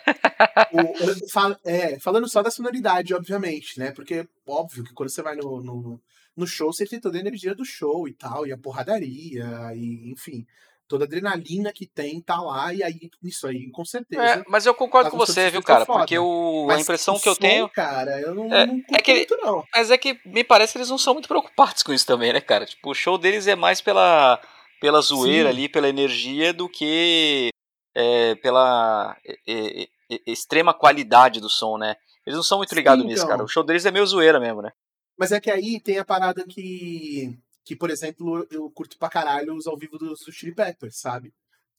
O- fal- é, falando só da sonoridade, obviamente, né? Porque, óbvio, que quando você vai no, no, no show, você tem toda a energia do show e tal, e a porradaria, e enfim, toda a adrenalina que tem tá lá, e aí, isso aí, com certeza. É, mas eu concordo as com você, viu, cara? ficam foda. Porque o, a impressão que eu som, tenho. cara, eu não, É- não é que muito, não. Mas é que me parece que eles não são muito preocupados com isso também, né, cara? Tipo, o show deles é mais pela, pela zoeira Sim. ali, pela energia, do que é, pela extrema qualidade do som, né? Eles não são muito Sim, ligados nisso, então. cara. O show deles é meio zoeira mesmo, né? Mas é que aí tem a parada que, que por exemplo, eu curto pra caralho os ao vivo dos, dos Chili Peppers, sabe?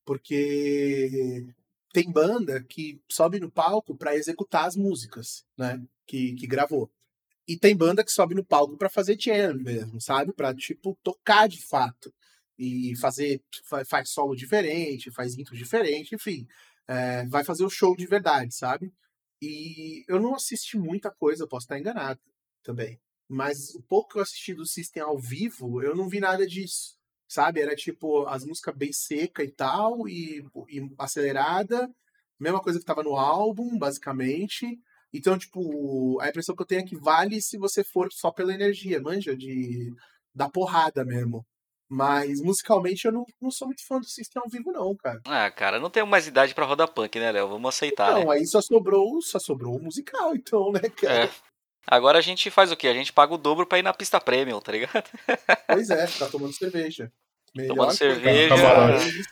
Porque tem banda que sobe no palco pra executar as músicas, né? Que, que gravou. E tem banda que sobe no palco pra fazer jam mesmo, sabe? Pra, tipo, tocar de fato. E fazer, fa- faz solo diferente, faz intro diferente, enfim. É, vai fazer o show de verdade, sabe? E eu não assisti muita coisa, posso estar enganado também. Mas o pouco que eu assisti do System ao vivo, eu não vi nada disso. Sabe? Era tipo as músicas bem seca e tal, e, e acelerada. Mesma coisa que tava no álbum, basicamente. Então, tipo, a impressão que eu tenho é que vale se você for só pela energia, manja? De da porrada mesmo. Mas musicalmente eu não, não sou muito fã do System ao vivo, não, cara. Ah, cara, não tenho mais idade pra rodar punk, né, Léo? Vamos aceitar, Não, né? aí só sobrou, só sobrou o musical, então, né, cara? É. Agora a gente faz o quê? A gente paga o dobro pra ir na pista premium, tá ligado? Pois é, tá tomando cerveja. Melhor Tomando cerveja. Camarote.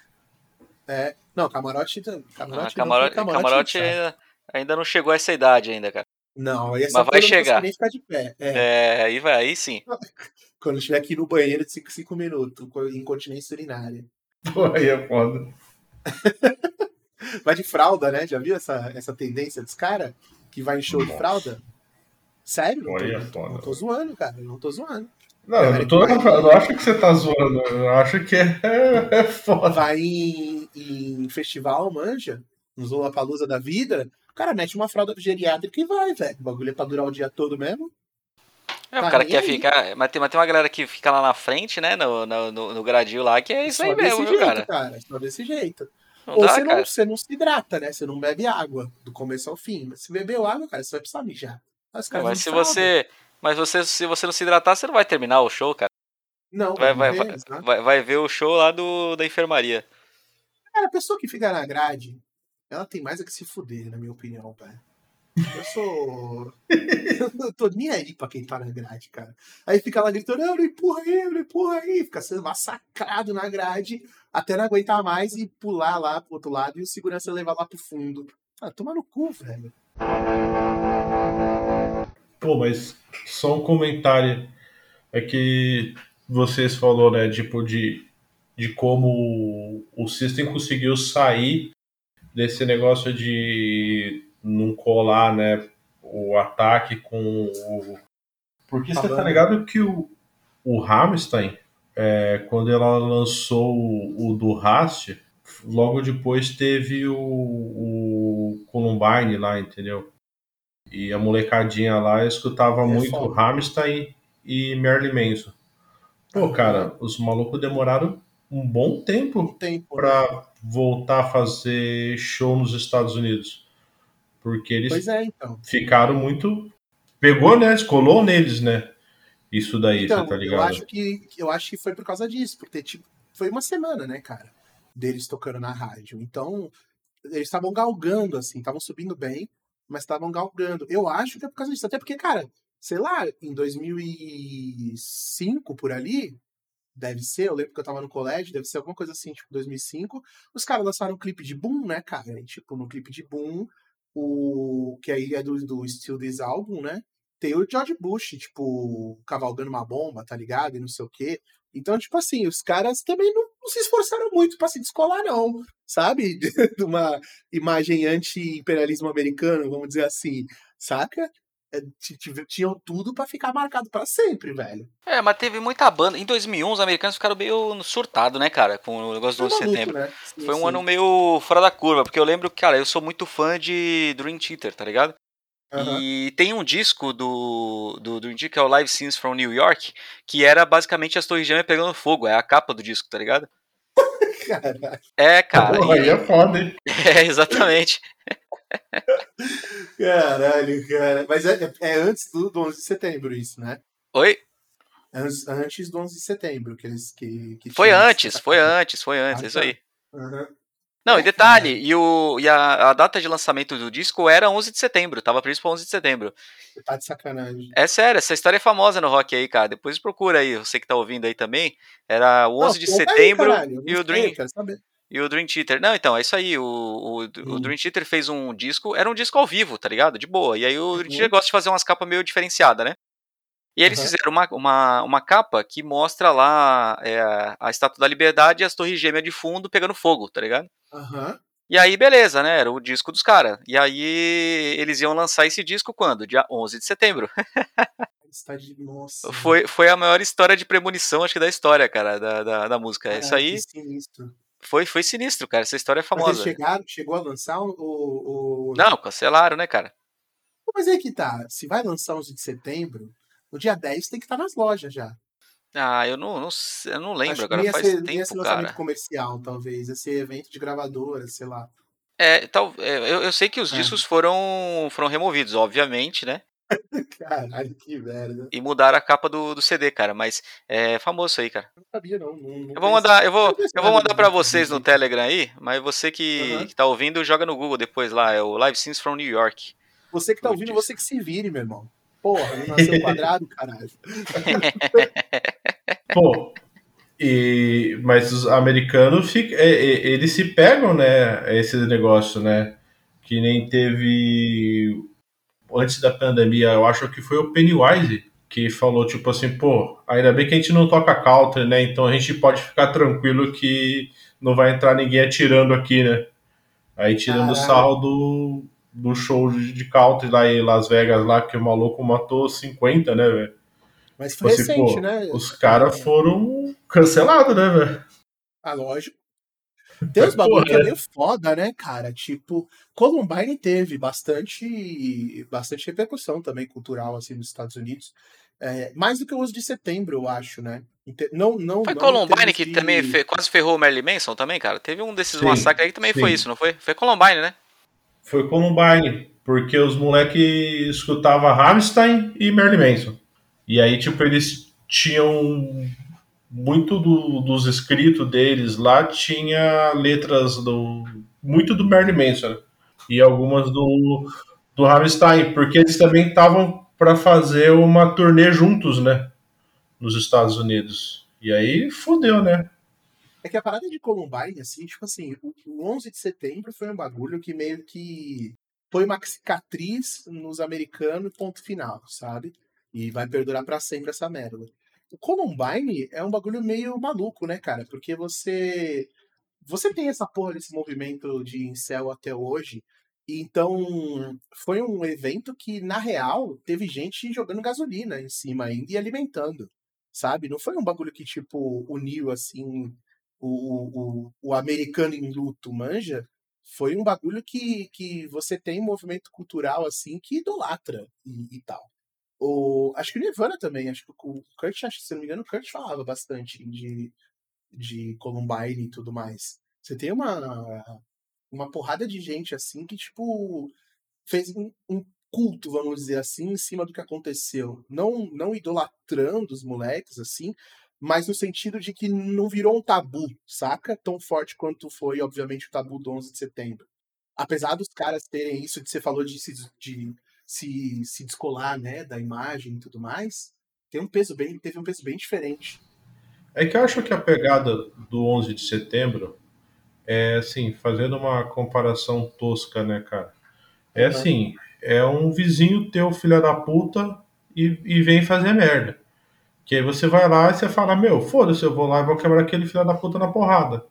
É, não, camarote, tam- Ah, camarote, camarote, não, camarote sabe? ainda, ainda não chegou a essa idade ainda, cara. Não, essa Mas vai chegar. nem ficar de pé. É, É, aí vai, aí sim. quando estiver aqui no banheiro de 5 5 minutos, com incontinência urinária. Pô, aí é foda. vai de fralda, né? Já viu essa, essa tendência dos caras? Que vai em show de fralda? Sério? Não tô, Olha, não, foda. não tô zoando, cara. Não tô zoando. Não, eu não, tô, eu não acho que você tá zoando, eu acho que é, é foda. Vai em, em festival, manja, nos Lollapalooza da vida, o cara mete uma fralda geriátrica e vai, velho. O bagulho é pra durar o dia todo mesmo. É, Tá o cara nem quer aí. ficar. Mas tem, mas tem uma galera que fica lá na frente, né? No, no, no, gradil lá, que é isso Só aí mesmo, viu, jeito, cara? Só desse jeito. Não Ou dá, você, cara. não, você não se hidrata, né? Você não bebe água do começo ao fim. Mas se bebeu água, cara, você vai precisar mijar. Caras vão Mas se fralda. você. Mas você, se você não se hidratar, você não vai terminar o show, cara. Não, Vai, vai, morrer, vai, exato. vai, vai ver o show lá do, da enfermaria. Cara, a pessoa que fica na grade, ela tem mais a que se fuder, na minha opinião, velho. Eu sou. eu tô nem aí pra quem tá na grade, cara. Aí fica lá gritando, não, não empurra aí, não empurra aí. Fica sendo massacrado na grade até não aguentar mais e pular lá pro outro lado e o segurança levar lá pro fundo. Ah, toma no cu, velho. Pô, mas só um comentário. É que vocês falou, né, tipo, de, de como o System conseguiu sair desse negócio de não colar, né, o ataque com o... Porque você tá Falando. ligado que o, o Hamstein, é, quando ela lançou o, o do Rast, logo depois teve o, o Columbine lá, entendeu? E a molecadinha lá escutava É muito foda. Hamstein e Marilyn Manson. Pô, cara, os malucos demoraram um bom tempo Tempo, né? pra voltar a fazer show nos Estados Unidos. Porque eles é, então. ficaram muito. Pegou, né? Colou neles, né? Isso daí, Então, você tá eu ligado? acho que eu acho que foi por causa disso, porque tipo, foi uma semana, né, cara, deles tocando na rádio. Então, eles estavam galgando assim, estavam subindo bem, mas estavam galgando. Eu acho que é por causa disso, até porque, cara, sei lá, em 2005 por ali, deve ser, eu lembro que eu tava no colégio, deve ser alguma coisa assim, tipo 2005, os caras lançaram um clipe de Boom, né, cara? E, tipo, no clipe de Boom, o que aí é do, do Still This Album, né? Tem o George Bush, tipo, cavalgando uma bomba, tá ligado? E não sei o quê. Então, tipo assim, os caras também não, não se esforçaram muito pra se descolar, não. Sabe? De uma imagem anti-imperialismo americano, vamos dizer assim. Saca? É, Tinham tudo pra ficar marcado pra sempre, velho. É, mas teve muita banda. Em 2001, os americanos ficaram meio surtados, né, cara? Com o negócio do 11 de setembro. né? Sim, Foi um sim. ano meio fora da curva, porque eu lembro que, cara, eu sou muito fã de Dream Theater, tá ligado? Aham. E tem um disco do, do Theater que é o Live Scenes from New York, que era basicamente as Torres Gêmeas pegando fogo. É a capa do disco, tá ligado? Caralho. É, cara. Porra, aí é foda, hein? é, exatamente. Caralho, cara. Mas é, é antes do, do 11 de setembro, isso, né? Oi? Antes, antes do 11 de setembro que eles. Que, que Foi antes, essa- foi antes, foi antes, Ah, é isso aí. Aham. Não, É, e detalhe, e, o, e a, a data de lançamento do disco era 11 de setembro, tava previsto pra 11 de setembro. Tá de sacanagem. É sério, essa história é famosa no rock aí, cara. Depois procura aí, você que tá ouvindo aí também. Era o 11 de Não, aí, setembro não e, o Dream, e o Dream Theater. Não, então, é isso aí. O, o, o. Dream Theater fez um disco, era um disco ao vivo, tá ligado? De boa. E aí o Dream Uhum. Theater gosta de fazer umas capas meio diferenciadas, né? E eles Aham. fizeram uma, uma, uma capa que mostra lá é, a Estátua da Liberdade e as Torres Gêmeas de fundo pegando fogo, tá ligado? Aham. E aí, beleza, né? Era o disco dos caras. E aí, eles iam lançar esse disco quando? Dia 11 de setembro. Está de. Nossa. Foi, foi a maior história de premonição, acho que da história, cara, da, da, da música. Caralho, Isso aí sinistro. foi, foi sinistro, cara. Essa história é Mas eles famosa. chegaram, chegou a lançar o. o. Não, cancelaram, né, cara? Mas aí que tá. Se vai lançar 11 de setembro, no dia 10 tem que estar nas lojas já. Ah, eu não, não, eu não lembro Acho agora, ia faz ser, tempo, lançamento cara. comercial, talvez. Ser evento de gravadora, sei lá. É, tal, é, eu, eu sei que os É. discos foram, foram removidos, obviamente, né? Caralho, que merda. E mudaram a capa do, do CD, cara, mas é famoso aí, cara. Não sabia, não. não, não Eu vou mandar, eu vou, eu vou mandar pra vocês no. Telegram aí, mas você que, Aham. que tá ouvindo, joga no Google depois lá, é o Live Scenes from New York. Você que tá ouvindo, Putz. você que se vire, meu irmão. Porra, não nasceu quadrado, caralho. Pô, e, mas os americanos fica, eles se pegam, né? Esse negócio, né? Que nem teve antes da pandemia, eu acho que foi o Pennywise que falou tipo assim, pô, ainda bem que a gente não toca country, né? Então a gente pode ficar tranquilo que não vai entrar ninguém atirando aqui, né? Aí tirando o sarro do, do show de country lá em Las Vegas, lá que o maluco matou 50, né, velho? Mas foi assim, recente, pô, né? Os caras foram cancelados, né, velho? Ah, lógico. Tem uns bagulho que é né? meio foda, né, cara? Tipo, Columbine teve bastante, bastante repercussão também cultural, assim, nos Estados Unidos. É, mais do que o 11 de setembro, eu acho, né? Não, não, Foi não Columbine que de- também fe- quase ferrou o Marilyn Manson também, cara? Teve um desses Sim, massacres aí que também foi sim. isso, não foi? Foi Columbine, né? Foi Columbine, porque os moleques escutavam Rammstein e Marilyn Manson. E aí, tipo, eles tinham muito do- dos escritos deles lá tinha letras do muito do Marilyn Manson né? e algumas do do Rammstein, porque eles também estavam para fazer uma turnê juntos, né, nos Estados Unidos. E aí fodeu, né? É que a parada de Columbine, assim, tipo assim, o 11 de setembro foi um bagulho que meio que foi uma cicatriz nos americanos, ponto final, sabe? E vai perdurar pra sempre essa merda. O Columbine é um bagulho meio maluco, né, cara? Porque você você tem essa porra desse movimento de incel até hoje. Então, foi um evento que, na real, teve gente jogando gasolina em cima ainda e alimentando, sabe? Não foi um bagulho que, tipo, uniu, assim, o, o, o americano em luto, manja? Foi um bagulho que, que você tem um movimento cultural, assim, que idolatra e, e tal. O, acho que o Nirvana também, acho que o Kurt, acho, se não me engano, o Kurt falava bastante de, de Columbine e tudo mais. Você tem uma, uma porrada de gente assim que, tipo, fez um, um culto, vamos dizer assim, em cima do que aconteceu. Não, não idolatrando os moleques, assim, mas no sentido de que não virou um tabu, saca? Tão forte quanto foi, obviamente, o tabu do 11 de setembro. Apesar dos caras terem isso que você falou de de se, se descolar, né, da imagem e tudo mais, tem um peso bem, teve um peso bem diferente. É que eu acho que a pegada do 11 de setembro é assim, fazendo uma comparação tosca, né, cara? É assim, é um vizinho teu, filho da puta, e, e vem fazer merda. Que aí você vai lá e você fala, meu, foda-se, eu vou lá e vou quebrar aquele filho da puta na porrada.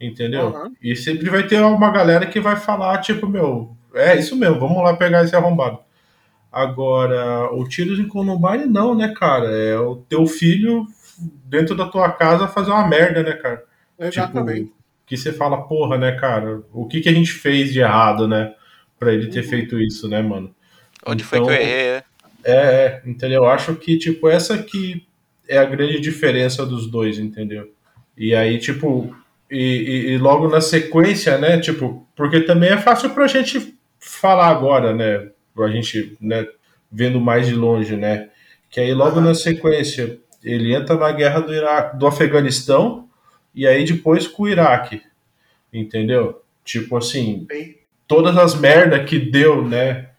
Entendeu? Uhum. E sempre vai ter uma galera que vai falar, tipo, meu, é isso mesmo, vamos lá pegar esse arrombado. Agora, o tiros em Columbine não, né, cara? É o teu filho dentro da tua casa fazer uma merda, né, cara? Exatamente. Tipo, que você fala, porra, né, cara? O que, que a gente fez de errado, né? Pra ele ter Uhum. feito isso, né, mano? Onde foi que eu Então, errei, né? É, é, entendeu? Eu acho que, tipo, essa que é a grande diferença dos dois, entendeu? E aí, tipo, e, e- e logo na sequência, né, tipo, porque também é fácil pra gente falar agora, né, a gente, né, vendo mais de longe, né, que aí logo Aham. na sequência ele entra na guerra do, Iraque, do Afeganistão e aí depois com o Iraque, entendeu? Tipo assim, todas as merdas que deu, né?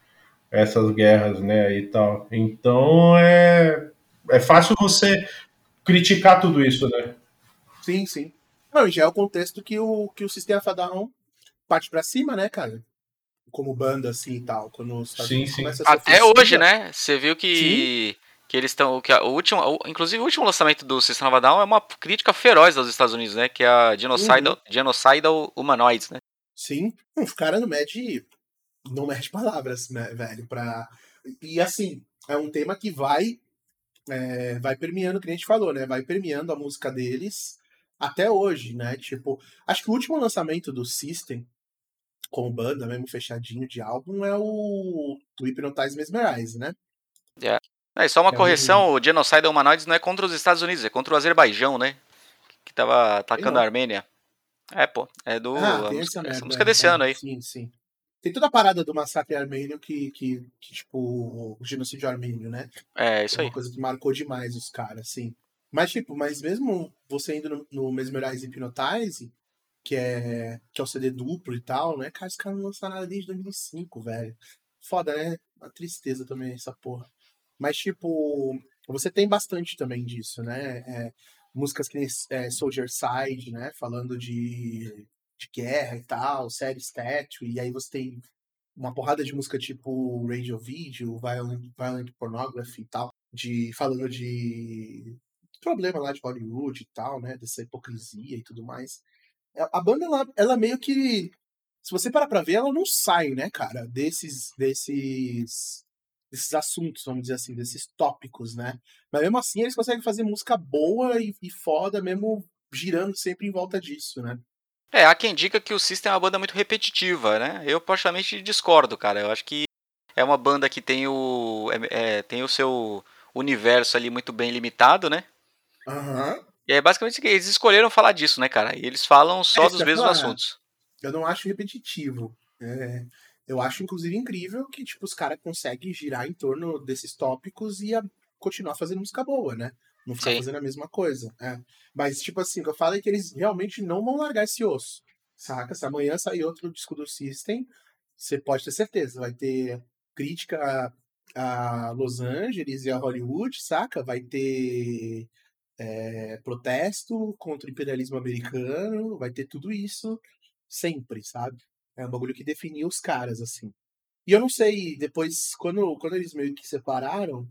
Essas guerras, né? E tal. Então é, é fácil você criticar tudo isso, né? Sim, sim. Não, já é o contexto que o, que o Sistema Fadão parte pra cima, né, cara? Como banda, assim e tal. Quando os Estados Sim, Unidos sim. Até hoje, né? Você viu que, que eles estão. que a- o último, o- Inclusive, o último lançamento do System of a Down é uma crítica feroz aos Estados Unidos, né? Que é a Genocidal, Genocidal Humanoids, né? Sim. Os caras não mede. Não mede palavras, né, velho? Pra... E assim, é um tema que vai. é, vai permeando, que a gente falou, né? Vai permeando a música deles até hoje, né? Tipo, acho que o último lançamento do System, com banda mesmo fechadinho de álbum, é o, o Hypnotize Mesmerize, né? É, só uma É correção: o Genocidal Humanoids não é contra os Estados Unidos, é contra o Azerbaijão, né? Que tava atacando a Armênia. É, pô. É do. Ah, a tem música, essa essa merda. música é, desse é, ano aí. Sim, sim. Tem toda a parada do massacre armênio que, que, que tipo, o genocídio armênio, né? É, isso é aí. uma coisa que marcou demais os caras, assim. Mas, tipo, mas mesmo você indo no, no Mesmerize Hypnotize, que é, que é o CD duplo e tal, né? Cara, os caras não lançaram nada desde 2005, velho. Foda, né? Uma tristeza também essa porra. Mas, tipo, você tem bastante também disso, né? É, músicas que é, Soldier Side, né? Falando de, de guerra e tal, série Statue, e aí você tem uma porrada de música tipo Radio Video, Violent, Violent Pornography e tal, de, falando de problema lá de Hollywood e tal, né? Dessa hipocrisia e tudo mais. A banda, ela, ela meio que se você parar pra ver, ela não sai, né, cara, desses, desses, desses assuntos, vamos dizer assim, desses tópicos, né? Mas mesmo assim, eles conseguem fazer música boa e, e foda, mesmo girando sempre em volta disso, né? É, há quem diga que o System é uma banda muito repetitiva, né? Eu praticamente discordo, cara. Eu acho que é uma banda que tem o, é, é, tem o seu universo ali muito bem limitado, né? Aham. E é basicamente que eles escolheram falar disso, né, cara? E eles falam só É, dos mesmos falar. assuntos. Eu não acho repetitivo. É, eu acho, inclusive, incrível que, tipo, os caras conseguem girar em torno desses tópicos e a- continuar fazendo música boa, né? Não ficar Sim. fazendo a mesma coisa. é. Mas, tipo assim, o que eu falo é que eles realmente não vão largar esse osso. Saca? Se amanhã sair outro disco do System, você pode ter certeza. Vai ter crítica a Los Angeles e a Hollywood, saca? Vai ter é, protesto contra o imperialismo americano, vai ter tudo isso sempre, sabe? É um bagulho que definiu os caras, assim. E eu não sei, depois, quando, quando eles meio que separaram,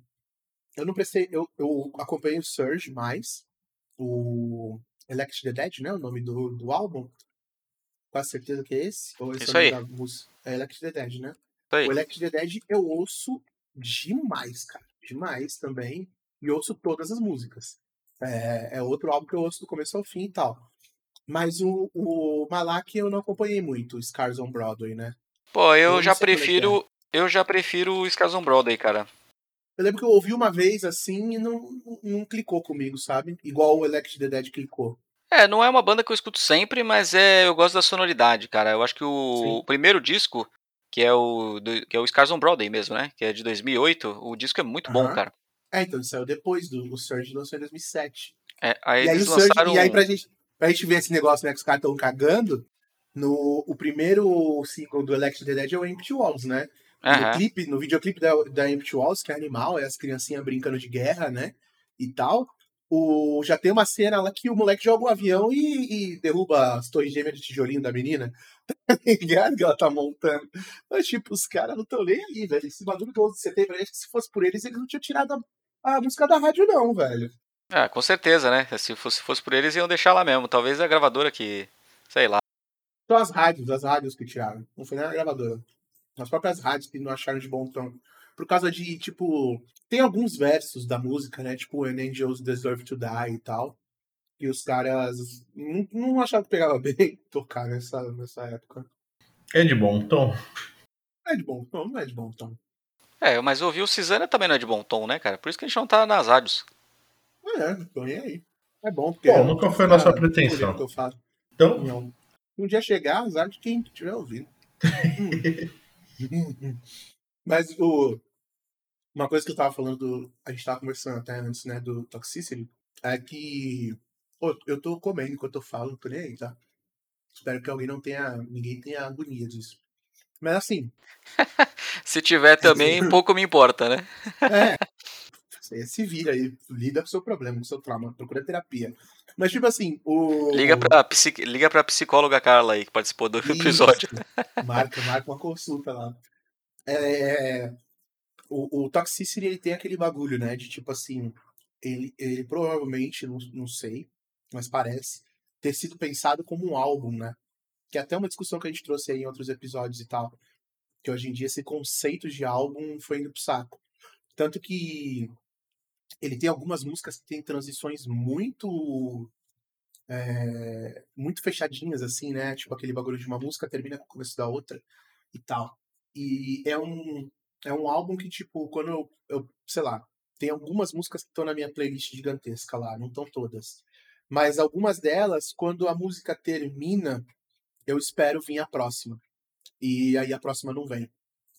eu não prestei. Eu, eu acompanhei o Surge mais, o Elect the Dead, né? O nome do, do álbum. Quase certeza que é esse? Ou esse Isso é o nome aí. da música? É Elect the Dead, né? Isso aí. O Elect the Dead eu ouço demais, cara. Demais também. E ouço todas as músicas. É, é outro álbum que eu ouço do começo ao fim e tal. Mas o, o Malak eu não acompanhei muito, o Scars on Broadway, né? Pô, Eu já é prefiro. Eu já prefiro o Scars on Broadway, cara. Eu lembro que eu ouvi uma vez assim e não, não clicou comigo, sabe? Igual o Elect the Dead clicou. É, não é uma banda que eu escuto sempre, mas é, eu gosto da sonoridade, cara. Eu acho que o, o primeiro disco, que é o do- que é o Scars on Broadway mesmo, né? Que é de 2008, o disco é muito bom, Aham. cara. É, então, ele saiu depois do o Surge lançou em 2007. É, aí E aí, o Surge, lançaram. e aí pra, gente, pra gente ver esse negócio, né, que os caras estão cagando, no, o primeiro single do Elect the Dead é o Empty Walls, né? No, Aham. clipe, no videoclipe da, da Empty Walls, que é animal, é as criancinhas brincando de guerra, né? E tal. O, já tem uma cena lá que o moleque joga um avião e, e derruba as torres gêmeas de tijolinho da menina. Tá ligado que ela tá montando? Mas, tipo, os caras não estão nem aí, velho. Esse bagulho do 11 de setembro, acho que se fosse por eles, eles não tinham tirado a, a música da rádio, não, velho. Ah, com certeza, né? Se fosse, se fosse por eles, iam deixar lá mesmo. Talvez a gravadora que. Sei lá. Só as rádios, as rádios que tiraram. Não foi nem a gravadora. As próprias rádios que não acharam de bom tom. Por causa de, tipo. Tem alguns versos da música, né? Tipo, When Angels Deserve to Die e tal. E os caras não, não acharam que pegava bem tocar nessa, nessa época. É de bom tom. É de bom tom, não é de bom tom. É, mas ouvir o Cisânia também não é de bom tom, né, cara? Por isso que a gente não tá nas rádios. É, tô nem aí. É bom, porque. Bom, nunca foi a nossa Ah, pretensão. que eu falo. Então, Não. Um dia chegar, azar de quem estiver ouvindo. Mas o. Uma coisa que eu tava falando, do, a gente tava conversando até antes, né, do Toxicity, é que. Pô, eu tô comendo enquanto eu falo, tô nem aí, tá? Espero que alguém não tenha. Ninguém tenha agonia disso. Mas assim, Se tiver também, pouco me importa, né? é. Você se vira aí, lida com o seu problema, com o seu trauma, procura terapia. Mas, tipo assim, o. Liga pra. Liga pra psicóloga Carla aí, que participou do episódio. Isso. Marca, marca uma consulta lá. É, o, o Toxicity, ele tem aquele bagulho, né? De tipo assim, ele, ele provavelmente, não, não sei, mas parece, ter sido pensado como um álbum, né? Que é até uma discussão que a gente trouxe aí em outros episódios e tal. Que hoje em dia esse conceito de álbum foi indo pro saco. Tanto que ele tem algumas músicas que tem transições muito é, muito fechadinhas, assim, né? Tipo aquele bagulho de uma música termina com o começo da outra e tal. E é um, é um álbum que, tipo, quando eu, eu sei lá, tem algumas músicas que estão na minha playlist gigantesca lá, não estão todas. Mas algumas delas, quando a música termina, eu espero vir a próxima. E aí a próxima não vem.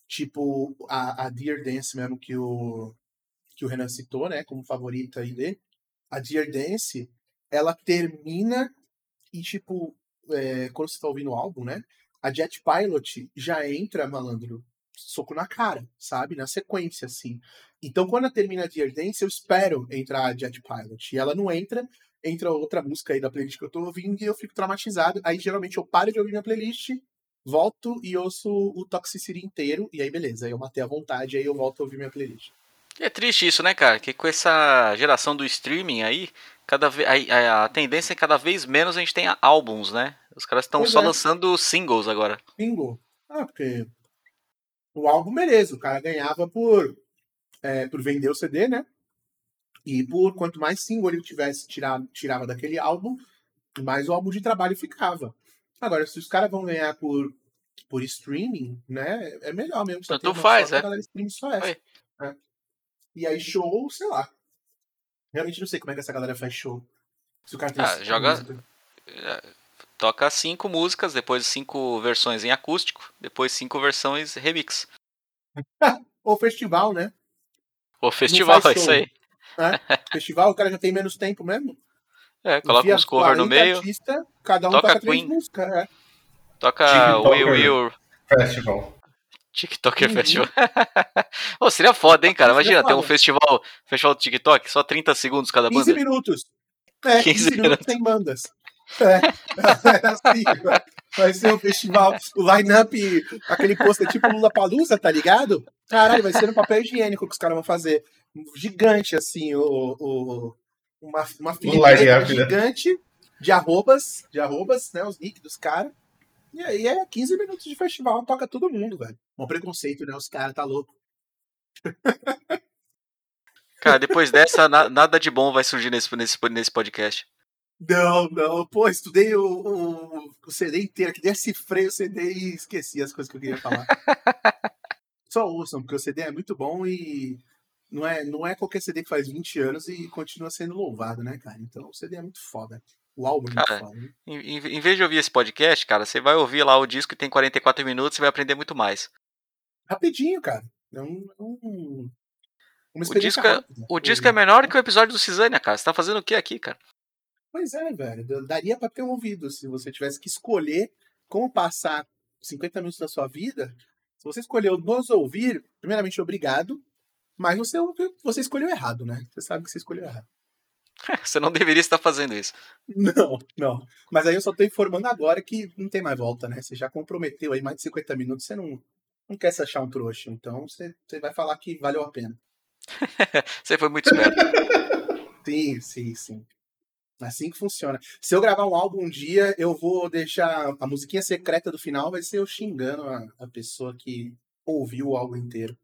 Tipo, a, a Dear Dance mesmo que o, que o Renan citou, né, como favorita aí dele. A Dear Dance, ela termina e, tipo, é, quando você tá ouvindo o álbum, né, a Jet Pilot já entra, malandro, soco na cara, sabe? Na sequência, assim. Então, quando termina a Dear Dance, eu espero entrar a Jet Pilot. E ela não entra, entra outra música aí da playlist que eu tô ouvindo e eu fico traumatizado. Aí, geralmente, eu paro de ouvir minha playlist, volto e ouço o Toxicity inteiro, e aí beleza, aí eu matei a vontade, aí eu volto a ouvir minha playlist. É triste isso, né, cara? Que com essa geração do streaming aí, cada vez a, a, tendência é cada vez menos a gente tem álbuns, né? Os caras estão só é. lançando singles agora. Single. Ah, porque o álbum, beleza, o cara ganhava por, é, por vender o CD, né? E por quanto mais single ele tivesse tirado, tirava daquele álbum, mais o álbum de trabalho ficava. Agora, se os caras vão ganhar por, por streaming, né? É melhor mesmo. Tanto faz, é. A stream só essa. É. E aí, show, sei lá. Realmente não sei como é que essa galera faz show. Se o cara tem ah, joga. Música. É, toca cinco músicas, depois cinco versões em acústico, depois cinco versões remix. o festival, né? O festival, é isso aí. É. Festival, o cara já tem menos tempo mesmo. É, coloca uns cover no meio. Artista, cada um toca, toca Queen. músicas. É. Toca Will Will. Festival. TikToker uhum. Festival. oh, seria foda, hein, cara? Imagina ter um festival, festival do TikTok, só 30 segundos cada banda. 15 minutos. É, 15, 15 minutos sem bandas. É, é assim, vai ser um festival, o line-up, aquele pôster tipo Lula Palusa, tá ligado? Caralho, vai ser no papel higiênico que os caras vão fazer. Gigante, assim, o, o, uma, uma filha né? gigante de arrobas, de arrobas, né? Os nick dos caras. E aí é 15 minutos de festival, toca todo mundo, velho. Um preconceito, né? Os caras tá louco. Cara, depois dessa, na, nada de bom vai surgir nesse, nesse, nesse podcast. Não, não. Pô, estudei o, o, o CD inteiro, que decifrei o CD e esqueci as coisas que eu queria falar. Só ouçam, porque o CD é muito bom e não é, não é qualquer CD que faz 20 anos e continua sendo louvado, né, cara? Então o CD é muito foda. O álbum é cara, muito foda. Né? Em, em, vez de ouvir esse podcast, cara, você vai ouvir lá o disco que tem 44 minutos e vai aprender muito mais. Rapidinho, cara. É um, é um, uma o disco, é, rápida, o disco é menor que o episódio do Cisânia, cara. Você tá fazendo o que aqui, cara? Pois é, velho. Daria pra ter ouvido se você tivesse que escolher como passar 50 minutos da sua vida. Se você escolheu nos ouvir, primeiramente, obrigado. Mas você, você escolheu errado, né? Você sabe que você escolheu errado. Você não deveria estar fazendo isso. Não, não. Mas aí eu só tô informando agora que não tem mais volta, né? Você já comprometeu aí mais de 50 minutos, você não, não quer se achar um trouxa. Então você, você vai falar que valeu a pena. você foi muito esperto. sim, sim, sim. Assim que funciona. Se eu gravar um álbum um dia, eu vou deixar a musiquinha secreta do final, vai ser eu xingando a, a pessoa que ouviu o álbum inteiro.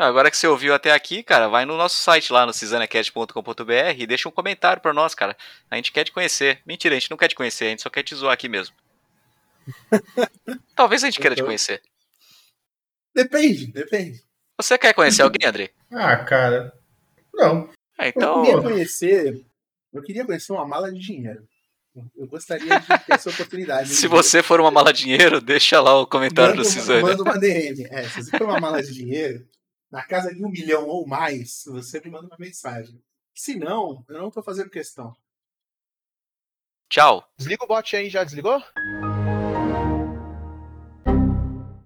Agora que você ouviu até aqui, cara, vai no nosso site lá no cisanacat.com.br e deixa um comentário para nós, cara. A gente quer te conhecer. Mentira, a gente não quer te conhecer, a gente só quer te zoar aqui mesmo. Talvez a gente queira te conhecer. Depende, depende. Você quer conhecer alguém, André? Ah, cara. Não. Ah, então... Eu queria conhecer. Eu queria conhecer uma mala de dinheiro. Eu gostaria de ter essa oportunidade. se você for uma mala de dinheiro, deixa lá o comentário manda, do Cisane. Manda uma DM. É, se você for uma mala de dinheiro, na casa de um milhão ou mais, você me manda uma mensagem. Se não, eu não tô fazendo questão. Tchau. Desliga o bot aí, já desligou?